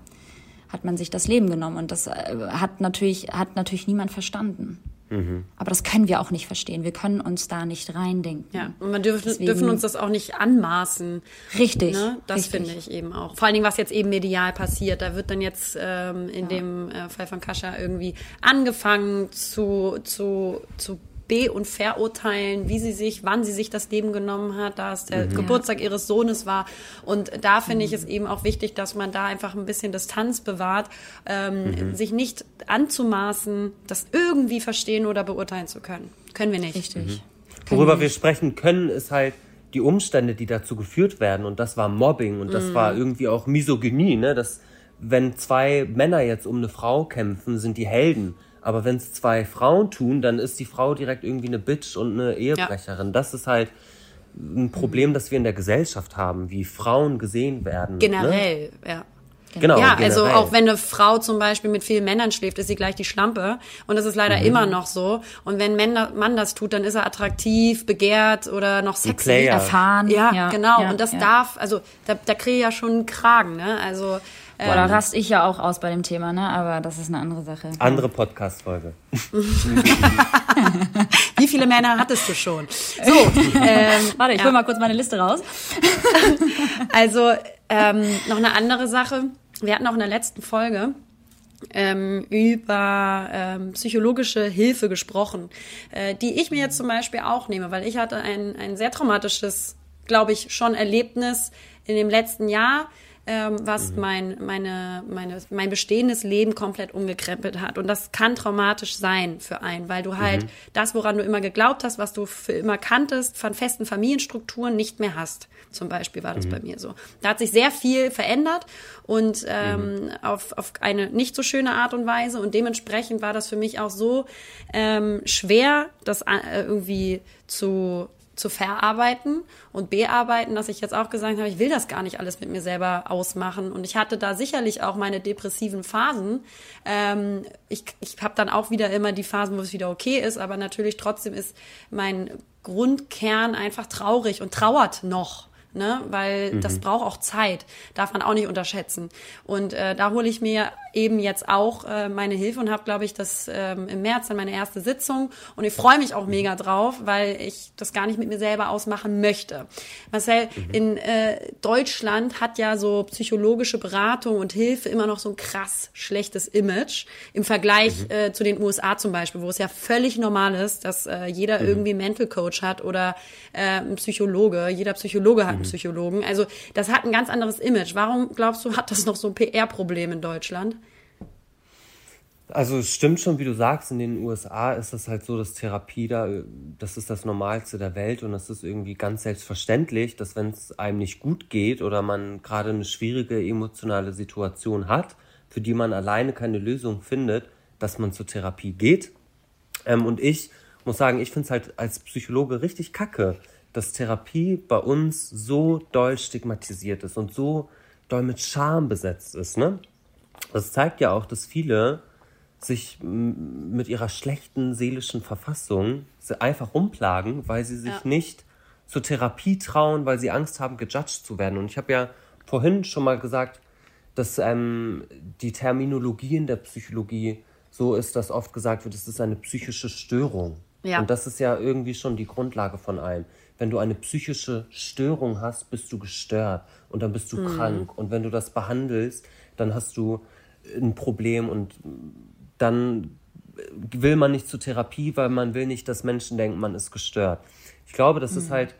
[SPEAKER 4] hat man sich das Leben genommen. Und das äh, hat natürlich, hat natürlich niemand verstanden. Mhm. Aber das können wir auch nicht verstehen. Wir können uns da nicht reindenken.
[SPEAKER 3] Ja, und wir dürfen, Deswegen, dürfen uns das auch nicht anmaßen.
[SPEAKER 4] Richtig.
[SPEAKER 3] Ne? Das finde ich eben auch. Vor allen Dingen, was jetzt eben medial passiert. Da wird dann jetzt ähm, in ja. dem äh, Fall von Kascha irgendwie angefangen zu, zu, zu be- und verurteilen, wie sie sich, wann sie sich das Leben genommen hat, da es der mhm. Geburtstag ihres Sohnes war. Und da finde ich es eben auch wichtig, dass man da einfach ein bisschen Distanz bewahrt, ähm, mhm. sich nicht anzumaßen, das irgendwie verstehen oder beurteilen zu können. Können wir nicht.
[SPEAKER 4] Richtig. Mhm.
[SPEAKER 5] Worüber wir sprechen können, ist halt die Umstände, die dazu geführt werden. Und das war Mobbing und das mhm. war irgendwie auch Misogynie, ne? Das, wenn zwei Männer jetzt um eine Frau kämpfen, sind die Helden. Aber wenn es zwei Frauen tun, dann ist die Frau direkt irgendwie eine Bitch und eine Ehebrecherin. Ja. Das ist halt ein Problem, das wir in der Gesellschaft haben, wie Frauen gesehen werden.
[SPEAKER 3] Ne? Generell, ne? ja.
[SPEAKER 5] Genau,
[SPEAKER 3] ja, also generell. also auch wenn eine Frau zum Beispiel mit vielen Männern schläft, ist sie gleich die Schlampe. Und das ist leider mhm. immer noch so. Und wenn ein Mann das tut, dann ist er attraktiv, begehrt oder noch sexy.
[SPEAKER 4] Erfahren.
[SPEAKER 3] Ja, ja genau. Ja, und das ja. darf, also da, da kriege ich ja schon einen Kragen. Ne? Also
[SPEAKER 4] Boah, da raste ich ja auch aus bei dem Thema, ne? aber das ist eine andere Sache.
[SPEAKER 5] Andere Podcast-Folge.
[SPEAKER 3] Wie viele Männer hattest du schon?
[SPEAKER 4] So, ähm, warte, ich ja. hol mal kurz meine Liste raus.
[SPEAKER 3] also ähm, noch eine andere Sache. Wir hatten auch in der letzten Folge ähm, über ähm, psychologische Hilfe gesprochen, äh, die ich mir jetzt zum Beispiel auch nehme, weil ich hatte ein, ein sehr traumatisches, glaube ich, schon Erlebnis in dem letzten Jahr ähm, was mhm. mein, meine, meine, mein bestehendes Leben komplett umgekrempelt hat. Und das kann traumatisch sein für einen, weil du halt mhm. das, woran du immer geglaubt hast, was du für immer kanntest, von festen Familienstrukturen nicht mehr hast. Zum Beispiel war das mhm. bei mir so. Da hat sich sehr viel verändert und ähm, mhm. auf, auf eine nicht so schöne Art und Weise. Und dementsprechend war das für mich auch so ähm, schwer, das äh, irgendwie zu zu verarbeiten und bearbeiten, dass ich jetzt auch gesagt habe, ich will das gar nicht alles mit mir selber ausmachen. Und ich hatte da sicherlich auch meine depressiven Phasen. Ähm, ich ich habe dann auch wieder immer die Phasen, wo es wieder okay ist, aber natürlich trotzdem ist mein Grundkern einfach traurig und trauert noch ne? weil mhm. das braucht auch Zeit, darf man auch nicht unterschätzen. Und äh, da hole ich mir eben jetzt auch äh, meine Hilfe und habe, glaube ich, das ähm, im März dann meine erste Sitzung und ich freue mich auch mhm. mega drauf, weil ich das gar nicht mit mir selber ausmachen möchte. Marcel, mhm. in äh, Deutschland hat ja so psychologische Beratung und Hilfe immer noch so ein krass schlechtes Image im Vergleich mhm. äh, zu den USA zum Beispiel, wo es ja völlig normal ist, dass äh, jeder mhm. irgendwie Mental Coach hat oder äh, ein Psychologe. Jeder Psychologe hat einen mhm. Psychologen. Also das hat ein ganz anderes Image. Warum glaubst du, hat das noch so ein PR-Problem in Deutschland?
[SPEAKER 5] Also es stimmt schon, wie du sagst, in den USA ist das halt so, dass Therapie da, das ist das Normalste der Welt und es ist irgendwie ganz selbstverständlich, dass wenn es einem nicht gut geht oder man gerade eine schwierige emotionale Situation hat, für die man alleine keine Lösung findet, dass man zur Therapie geht. Ähm, und ich muss sagen, ich finde es halt als Psychologe richtig kacke, dass Therapie bei uns so doll stigmatisiert ist und so doll mit Scham besetzt ist. Ne? Das zeigt ja auch, dass viele sich mit ihrer schlechten seelischen Verfassung einfach rumplagen, weil sie sich ja. nicht zur Therapie trauen, weil sie Angst haben, gejudged zu werden. Und ich habe ja vorhin schon mal gesagt, dass ähm, die Terminologie in der Psychologie so ist, dass oft gesagt wird, es ist eine psychische Störung. Ja. Und das ist ja irgendwie schon die Grundlage von allem. Wenn du eine psychische Störung hast, bist du gestört und dann bist du mhm. krank. Und wenn du das behandelst, dann hast du ein Problem und dann will man nicht zur Therapie, weil man will nicht, dass Menschen denken, man ist gestört. Ich glaube, das mhm. ist halt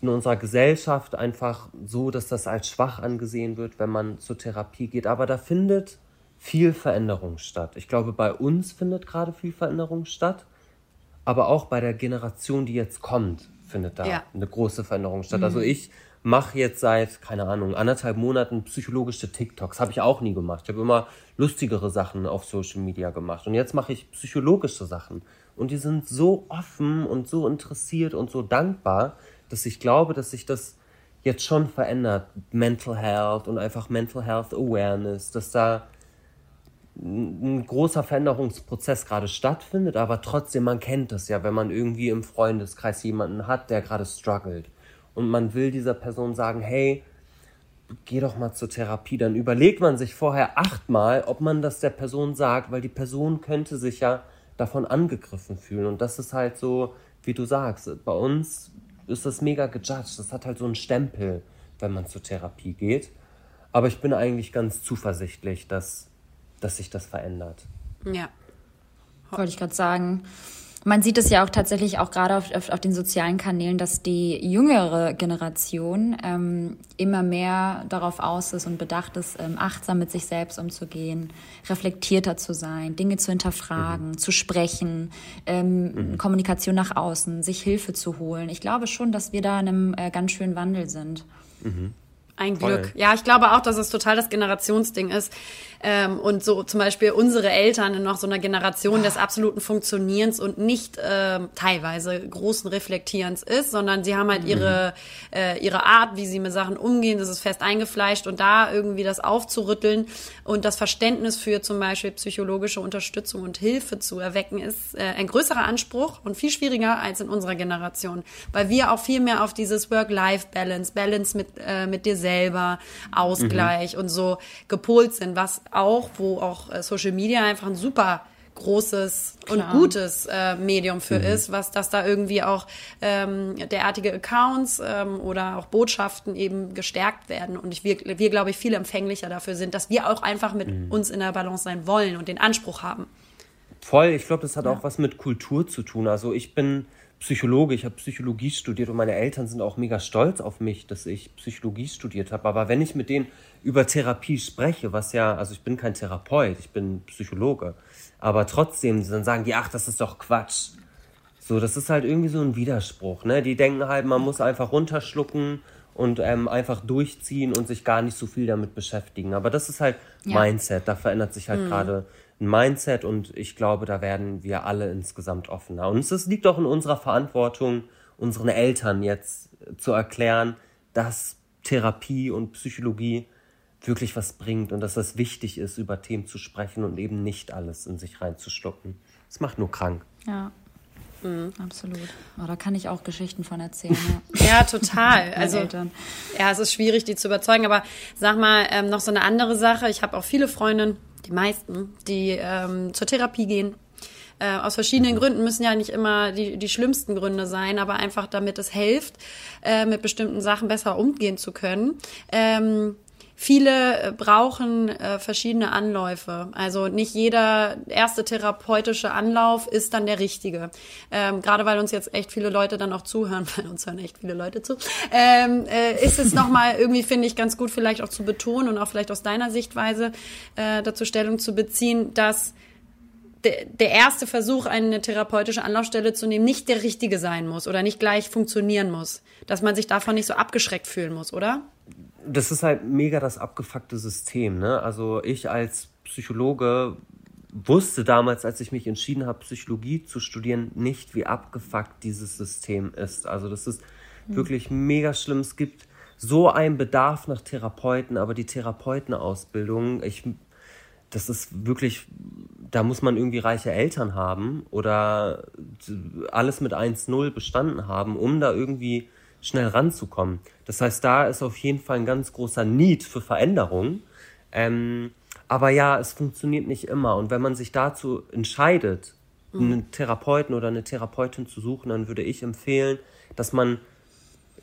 [SPEAKER 5] in unserer Gesellschaft einfach so, dass das als schwach angesehen wird, wenn man zur Therapie geht. Aber da findet viel Veränderung statt. Ich glaube, bei uns findet gerade viel Veränderung statt, aber auch bei der Generation, die jetzt kommt, findet da ja. eine große Veränderung statt. Also mhm. Also ich mache jetzt seit, keine Ahnung, anderthalb Monaten psychologische TikToks. Habe ich auch nie gemacht. Ich habe immer lustigere Sachen auf Social Media gemacht. Und jetzt mache ich psychologische Sachen. Und die sind so offen und so interessiert und so dankbar, dass ich glaube, dass sich das jetzt schon verändert. Mental Health und einfach Mental Health Awareness, dass da ein großer Veränderungsprozess gerade stattfindet, aber trotzdem, man kennt das ja, wenn man irgendwie im Freundeskreis jemanden hat, der gerade struggelt. Und man will dieser Person sagen, hey, geh doch mal zur Therapie. Dann überlegt man sich vorher achtmal, ob man das der Person sagt, weil die Person könnte sich ja davon angegriffen fühlen. Und das ist halt so, wie du sagst, bei uns ist das mega gejudged. Das hat halt so einen Stempel, wenn man zur Therapie geht. Aber ich bin eigentlich ganz zuversichtlich, dass dass sich das verändert.
[SPEAKER 4] Ja. Wollte ich gerade sagen. Man sieht es ja auch tatsächlich auch gerade auf, auf, auf, den sozialen Kanälen, dass die jüngere Generation ähm, immer mehr darauf aus ist und bedacht ist, ähm, achtsam mit sich selbst umzugehen, reflektierter zu sein, Dinge zu hinterfragen, mhm. zu sprechen, ähm, mhm. Kommunikation nach außen, sich Hilfe zu holen. Ich glaube schon, dass wir da in einem äh, ganz schönen Wandel sind.
[SPEAKER 3] Mhm. Ein Glück. Voll. Ja, ich glaube auch, dass es total das Generationsding ist. Ähm, und so zum Beispiel unsere Eltern in noch so einer Generation des absoluten Funktionierens und nicht ähm, teilweise großen Reflektierens ist, sondern sie haben halt mhm. ihre, äh, ihre Art, wie sie mit Sachen umgehen, das ist fest eingefleischt und da irgendwie das aufzurütteln und das Verständnis für zum Beispiel psychologische Unterstützung und Hilfe zu erwecken, ist äh, ein größerer Anspruch und viel schwieriger als in unserer Generation, weil wir auch viel mehr auf dieses Work-Life-Balance, Balance mit, äh, mit dir selber, Ausgleich mhm. und so gepolt sind, was auch, wo auch äh, Social Media einfach ein super großes Klar. und gutes äh, Medium für mhm. ist, was dass da irgendwie auch ähm, derartige Accounts ähm, oder auch Botschaften eben gestärkt werden und ich, wir, wir glaube ich viel empfänglicher dafür sind, dass wir auch einfach mit mhm. uns in der Balance sein wollen und den Anspruch haben.
[SPEAKER 5] Voll, ich glaube, das hat ja. auch was mit Kultur zu tun. Also ich bin Psychologe, ich habe Psychologie studiert und meine Eltern sind auch mega stolz auf mich, dass ich Psychologie studiert habe. Aber wenn ich mit denen über Therapie spreche, was ja, also ich bin kein Therapeut, ich bin Psychologe, aber trotzdem, dann sagen die, ach, das ist doch Quatsch. So, das ist halt irgendwie so ein Widerspruch, ne? Die denken halt, man muss einfach runterschlucken und ähm, einfach durchziehen und sich gar nicht so viel damit beschäftigen. Aber das ist halt ja. Mindset, da verändert sich halt mhm. gerade ein Mindset und ich glaube, da werden wir alle insgesamt offener. Und es liegt auch in unserer Verantwortung, unseren Eltern jetzt zu erklären, dass Therapie und Psychologie wirklich was bringt und dass es wichtig ist, über Themen zu sprechen und eben nicht alles in sich reinzuschlucken. Es macht nur krank.
[SPEAKER 4] Ja. Mhm. Absolut. Oh, da kann ich auch Geschichten von erzählen.
[SPEAKER 3] Ja, ja total. also, ja, es ist schwierig, die zu überzeugen. Aber sag mal, ähm, noch so eine andere Sache. Ich habe auch viele Freundinnen, die meisten, die ähm, zur Therapie gehen. Äh, aus verschiedenen mhm. Gründen müssen ja nicht immer die, die schlimmsten Gründe sein, aber einfach damit es hilft, äh, mit bestimmten Sachen besser umgehen zu können. Ähm, Viele äh, brauchen äh, verschiedene Anläufe. Also nicht jeder erste therapeutische Anlauf ist dann der richtige. Ähm, Gerade weil uns jetzt echt viele Leute dann auch zuhören, weil uns hören echt viele Leute zu, ähm, äh, ist es nochmal irgendwie, finde ich, ganz gut vielleicht auch zu betonen und auch vielleicht aus deiner Sichtweise äh, dazu Stellung zu beziehen, dass der erste Versuch, eine therapeutische Anlaufstelle zu nehmen, nicht der richtige sein muss oder nicht gleich funktionieren muss. Dass man sich davon nicht so abgeschreckt fühlen muss, oder?
[SPEAKER 5] Das ist halt mega das abgefuckte System. Ne? Also ich als Psychologe wusste damals, als ich mich entschieden habe, Psychologie zu studieren, nicht, wie abgefuckt dieses System ist. Also das ist mhm. wirklich mega schlimm. Es gibt so einen Bedarf nach Therapeuten, aber die Therapeutenausbildung, ich, das ist wirklich, da muss man irgendwie reiche Eltern haben oder alles mit 1-0 bestanden haben, um da irgendwie schnell ranzukommen. Das heißt, da ist auf jeden Fall ein ganz großer Need für Veränderung. Ähm, aber ja, es funktioniert nicht immer. Und wenn man sich dazu entscheidet, mhm. einen Therapeuten oder eine Therapeutin zu suchen, dann würde ich empfehlen, dass man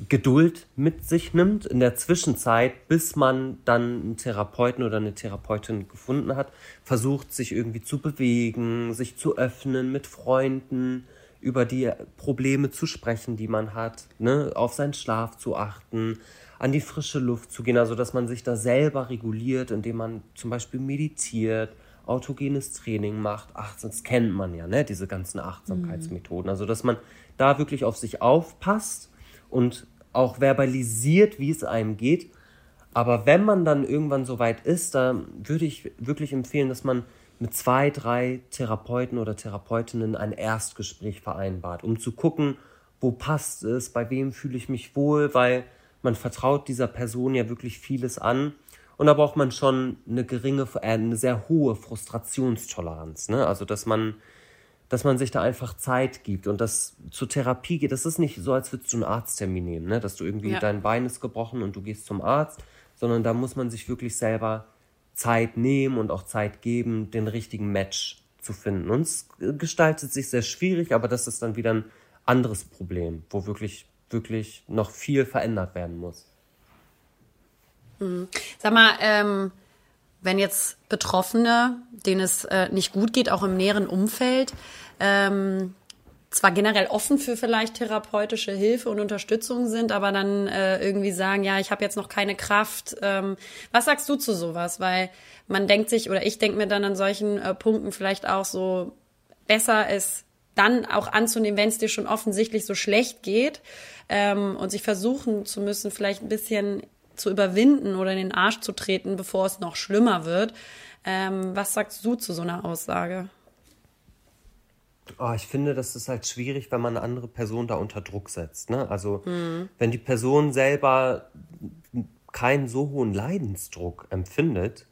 [SPEAKER 5] Geduld mit sich nimmt in der Zwischenzeit, bis man dann einen Therapeuten oder eine Therapeutin gefunden hat, versucht sich irgendwie zu bewegen, sich zu öffnen mit Freunden, über die Probleme zu sprechen, die man hat, ne? auf seinen Schlaf zu achten, an die frische Luft zu gehen, also dass man sich da selber reguliert, indem man zum Beispiel meditiert, autogenes Training macht. Ach, das kennt man ja, ne? diese ganzen Achtsamkeitsmethoden. Also dass man da wirklich auf sich aufpasst und auch verbalisiert, wie es einem geht. Aber wenn man dann irgendwann so weit ist, da würde ich wirklich empfehlen, dass man mit zwei, drei Therapeuten oder Therapeutinnen ein Erstgespräch vereinbart, um zu gucken, wo passt es, bei wem fühle ich mich wohl, weil man vertraut dieser Person ja wirklich vieles an. Und da braucht man schon eine geringe, äh, eine sehr hohe Frustrationstoleranz. Ne? Also, dass man dass man sich da einfach Zeit gibt und das zur Therapie geht. Das ist nicht so, als würdest du einen Arzttermin nehmen, ne? dass du irgendwie ja. dein Bein ist gebrochen und du gehst zum Arzt, sondern da muss man sich wirklich selber Zeit nehmen und auch Zeit geben, den richtigen Match zu finden. Und es gestaltet sich sehr schwierig, aber das ist dann wieder ein anderes Problem, wo wirklich, wirklich noch viel verändert werden muss.
[SPEAKER 3] Hm. Sag mal, ähm, wenn jetzt Betroffene, denen es äh, nicht gut geht, auch im näheren Umfeld, ähm, zwar generell offen für vielleicht therapeutische Hilfe und Unterstützung sind, aber dann äh, irgendwie sagen, ja, ich habe jetzt noch keine Kraft. Ähm, was sagst du zu sowas? Weil man denkt sich, oder ich denke mir dann an solchen äh, Punkten vielleicht auch so, besser es dann auch anzunehmen, wenn es dir schon offensichtlich so schlecht geht ähm, und sich versuchen zu müssen, vielleicht ein bisschen zu überwinden oder in den Arsch zu treten, bevor es noch schlimmer wird. Ähm, was sagst du zu so einer Aussage?
[SPEAKER 5] Oh, ich finde, das ist halt schwierig, wenn man eine andere Person da unter Druck setzt. Ne? Also, mhm. wenn die Person selber keinen so hohen Leidensdruck empfindet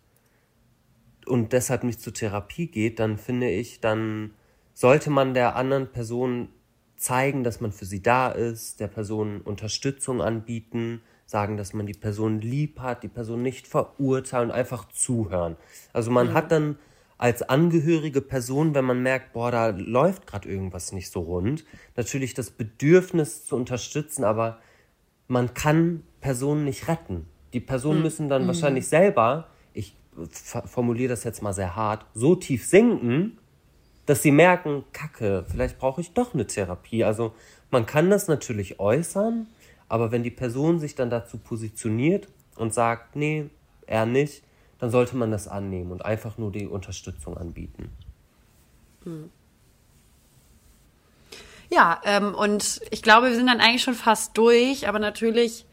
[SPEAKER 5] und deshalb nicht zur Therapie geht, dann finde ich, dann sollte man der anderen Person zeigen, dass man für sie da ist, der Person Unterstützung anbieten, sagen, dass man die Person lieb hat, die Person nicht verurteilen und einfach zuhören. Also man mhm. hat dann als angehörige Person, wenn man merkt, boah, da läuft gerade irgendwas nicht so rund, natürlich das Bedürfnis zu unterstützen, aber man kann Personen nicht retten. Die Personen mhm. müssen dann mhm. wahrscheinlich selber, ich formuliere das jetzt mal sehr hart, so tief sinken, dass sie merken, Kacke, vielleicht brauche ich doch eine Therapie. Also man kann das natürlich äußern, aber wenn die Person sich dann dazu positioniert und sagt, nee, er nicht, dann sollte man das annehmen und einfach nur die Unterstützung anbieten. Hm.
[SPEAKER 3] Ja, ähm, und ich glaube, wir sind dann eigentlich schon fast durch, aber natürlich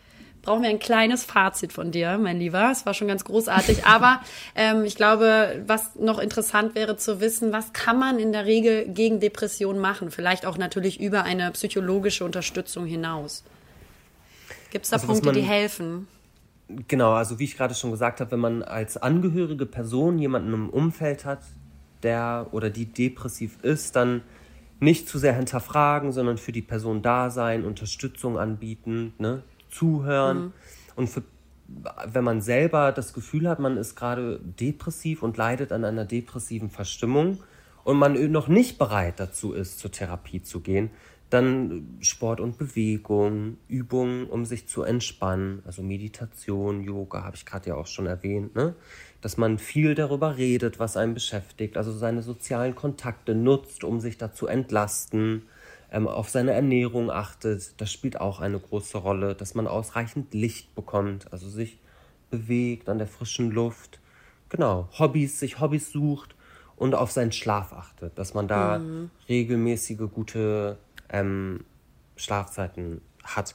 [SPEAKER 3] brauchen wir ein kleines Fazit von dir, mein Lieber. Es war schon ganz großartig. Aber ähm, ich glaube, was noch interessant wäre zu wissen, was kann man in der Regel gegen Depressionen machen? Vielleicht auch natürlich über eine psychologische Unterstützung hinaus. Gibt es da also, Punkte, die helfen?
[SPEAKER 5] Genau, also wie ich gerade schon gesagt habe, wenn man als angehörige Person jemanden im Umfeld hat, der oder die depressiv ist, dann nicht zu sehr hinterfragen, sondern für die Person da sein, Unterstützung anbieten, ne? zuhören. Mhm. Und für, wenn man selber das Gefühl hat, man ist gerade depressiv und leidet an einer depressiven Verstimmung und man noch nicht bereit dazu ist, zur Therapie zu gehen, dann Sport und Bewegung, Übungen, um sich zu entspannen, also Meditation, Yoga, habe ich gerade ja auch schon erwähnt, ne? dass man viel darüber redet, was einen beschäftigt, also seine sozialen Kontakte nutzt, um sich da zu entlasten, ähm, auf seine Ernährung achtet, das spielt auch eine große Rolle, dass man ausreichend Licht bekommt, also sich bewegt an der frischen Luft, genau, Hobbys, sich Hobbys sucht und auf seinen Schlaf achtet, dass man da mhm. regelmäßige gute ähm, Schlafzeiten hat.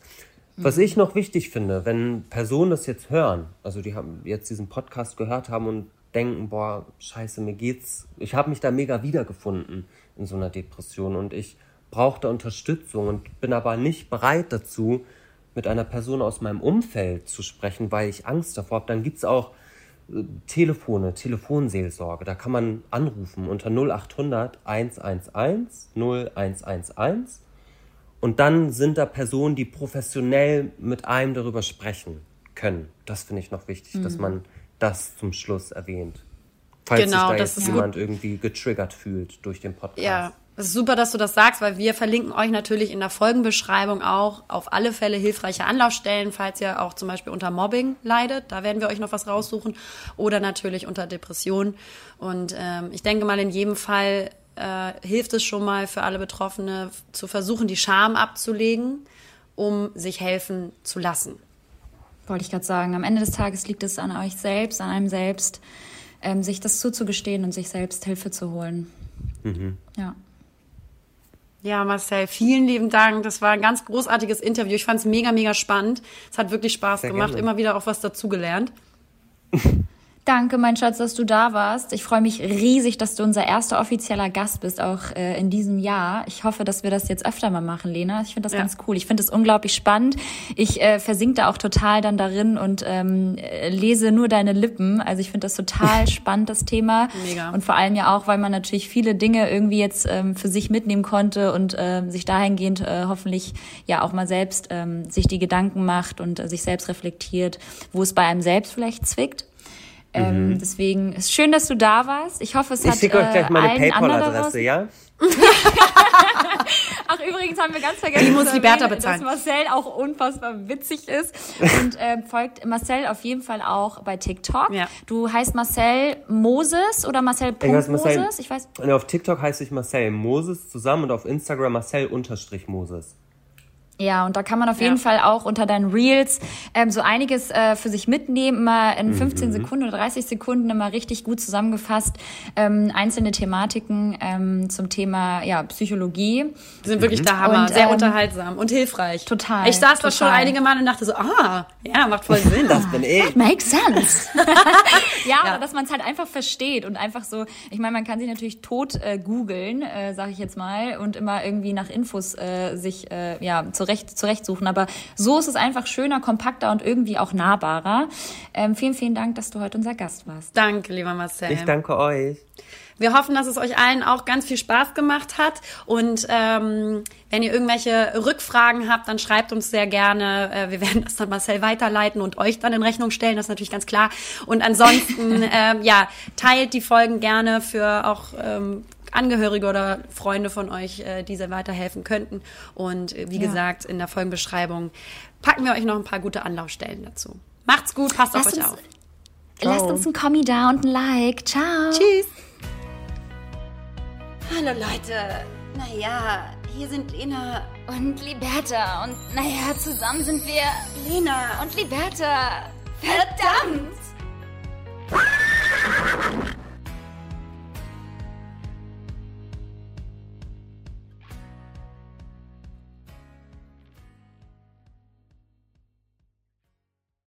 [SPEAKER 5] Was ich noch wichtig finde, wenn Personen das jetzt hören, also die haben jetzt diesen Podcast gehört haben und denken, boah, scheiße, mir geht's, ich habe mich da mega wiedergefunden in so einer Depression und ich brauchte Unterstützung und bin aber nicht bereit dazu, mit einer Person aus meinem Umfeld zu sprechen, weil ich Angst davor habe. Dann gibt's auch äh, Telefone, Telefonseelsorge. Da kann man anrufen unter 0800 111 0111 und dann sind da Personen, die professionell mit einem darüber sprechen können. Das finde ich noch wichtig, dass man das zum Schluss erwähnt. Falls
[SPEAKER 3] Genau,
[SPEAKER 5] sich da jetzt jemand irgendwie getriggert fühlt durch den Podcast.
[SPEAKER 3] Ja, es ist super, dass du das sagst, weil wir verlinken euch natürlich in der Folgenbeschreibung auch auf alle Fälle hilfreiche Anlaufstellen, falls ihr auch zum Beispiel unter Mobbing leidet. Da werden wir euch noch was raussuchen. Oder natürlich unter Depression. Und ähm, ich denke mal, in jedem Fall äh, hilft es schon mal für alle Betroffene zu versuchen, die Scham abzulegen, um sich helfen zu lassen.
[SPEAKER 4] Wollte ich gerade sagen. Am Ende des Tages liegt es an euch selbst, an einem selbst, ähm, sich das zuzugestehen und sich selbst Hilfe zu holen. Ja.
[SPEAKER 3] Ja, Marcel, vielen lieben Dank. Das war ein ganz großartiges Interview. Ich fand es mega, mega spannend. Es hat wirklich Spaß
[SPEAKER 5] Sehr
[SPEAKER 3] gemacht.
[SPEAKER 5] gerne.
[SPEAKER 3] Immer wieder auch was dazugelernt.
[SPEAKER 4] Danke, mein Schatz, dass du da warst. Ich freue mich riesig, dass du unser erster offizieller Gast bist, auch äh, in diesem Jahr. Ich hoffe, dass wir das jetzt öfter mal machen, Lena. Ich finde das
[SPEAKER 3] Ja.
[SPEAKER 4] ganz cool. Ich finde das unglaublich spannend. Ich äh, versink da auch total dann darin und ähm, äh, lese nur deine Lippen. Also ich finde das total spannend, das Thema.
[SPEAKER 3] Mega.
[SPEAKER 4] Und vor allem ja auch, weil man natürlich viele Dinge irgendwie jetzt ähm, für sich mitnehmen konnte und ähm, sich dahingehend äh, hoffentlich ja auch mal selbst ähm, sich die Gedanken macht und äh, sich selbst reflektiert, wo es bei einem selbst vielleicht zwickt. Ähm, deswegen ist schön, dass du da warst. Ich hoffe, es
[SPEAKER 5] Ich
[SPEAKER 4] hat
[SPEAKER 5] schicke euch gleich
[SPEAKER 4] äh,
[SPEAKER 5] meine
[SPEAKER 4] da
[SPEAKER 5] PayPal-Adresse, ja?
[SPEAKER 4] Ach, übrigens haben wir ganz vergessen,
[SPEAKER 3] Die muss
[SPEAKER 4] erwähnen,
[SPEAKER 3] bezahlen.
[SPEAKER 4] dass Marcel auch unfassbar witzig ist. Und ähm, folgt Marcel auf jeden Fall auch bei TikTok.
[SPEAKER 3] Ja.
[SPEAKER 4] Du heißt Marcel Moses oder Marcel
[SPEAKER 5] Ich Marcel-
[SPEAKER 4] Moses? Ich weiß.
[SPEAKER 5] Und auf TikTok heiße ich Marcel Moses zusammen und auf Instagram Marcel unterstrich Moses.
[SPEAKER 4] Ja, und da kann man auf
[SPEAKER 3] Ja.
[SPEAKER 4] jeden Fall auch unter deinen Reels ähm, so einiges äh, für sich mitnehmen, immer in
[SPEAKER 5] Mhm.
[SPEAKER 4] 15 Sekunden oder 30 Sekunden immer richtig gut zusammengefasst. Ähm, einzelne Thematiken ähm, zum Thema ja, Psychologie.
[SPEAKER 3] Die sind wirklich der Hammer.
[SPEAKER 4] Und,
[SPEAKER 3] Sehr
[SPEAKER 4] ähm,
[SPEAKER 3] unterhaltsam und hilfreich.
[SPEAKER 4] total,
[SPEAKER 3] Ich saß da schon einige Male und dachte so, ah, ja, macht voll Sinn.
[SPEAKER 5] Das bin ich.
[SPEAKER 4] Makes sense. ja,
[SPEAKER 3] Ja.
[SPEAKER 4] dass man es halt einfach versteht und einfach so, ich meine, man kann sich natürlich tot äh, googeln, äh, sage ich jetzt mal, und immer irgendwie nach Infos äh, sich äh, ja zurecht zurechtsuchen. Aber so ist es einfach schöner, kompakter und irgendwie auch nahbarer. Ähm, vielen, vielen Dank, dass du heute unser Gast warst.
[SPEAKER 3] Danke, lieber Marcel.
[SPEAKER 5] Ich danke euch.
[SPEAKER 3] Wir hoffen, dass es euch allen auch ganz viel Spaß gemacht hat. Und ähm, wenn ihr irgendwelche Rückfragen habt, dann schreibt uns sehr gerne. Äh, wir werden das dann Marcel weiterleiten und euch dann in Rechnung stellen. Das ist natürlich ganz klar. Und ansonsten, ähm, ja, teilt die Folgen gerne für auch ähm, Angehörige oder Freunde von euch, äh, die sehr weiterhelfen könnten. Und äh, wie
[SPEAKER 4] Ja.
[SPEAKER 3] gesagt, in der Folgenbeschreibung packen wir euch noch ein paar gute Anlaufstellen dazu. Macht's gut, passt auf
[SPEAKER 4] Lasst
[SPEAKER 3] euch
[SPEAKER 4] uns-
[SPEAKER 3] auf.
[SPEAKER 4] Lasst uns ein Kommi da und ein Like. Ciao.
[SPEAKER 3] Tschüss.
[SPEAKER 1] Hallo Leute. Naja, hier sind Lena.
[SPEAKER 2] Und Liberta. Und naja, zusammen sind wir.
[SPEAKER 1] Lena.
[SPEAKER 2] Und Liberta. Verdammt!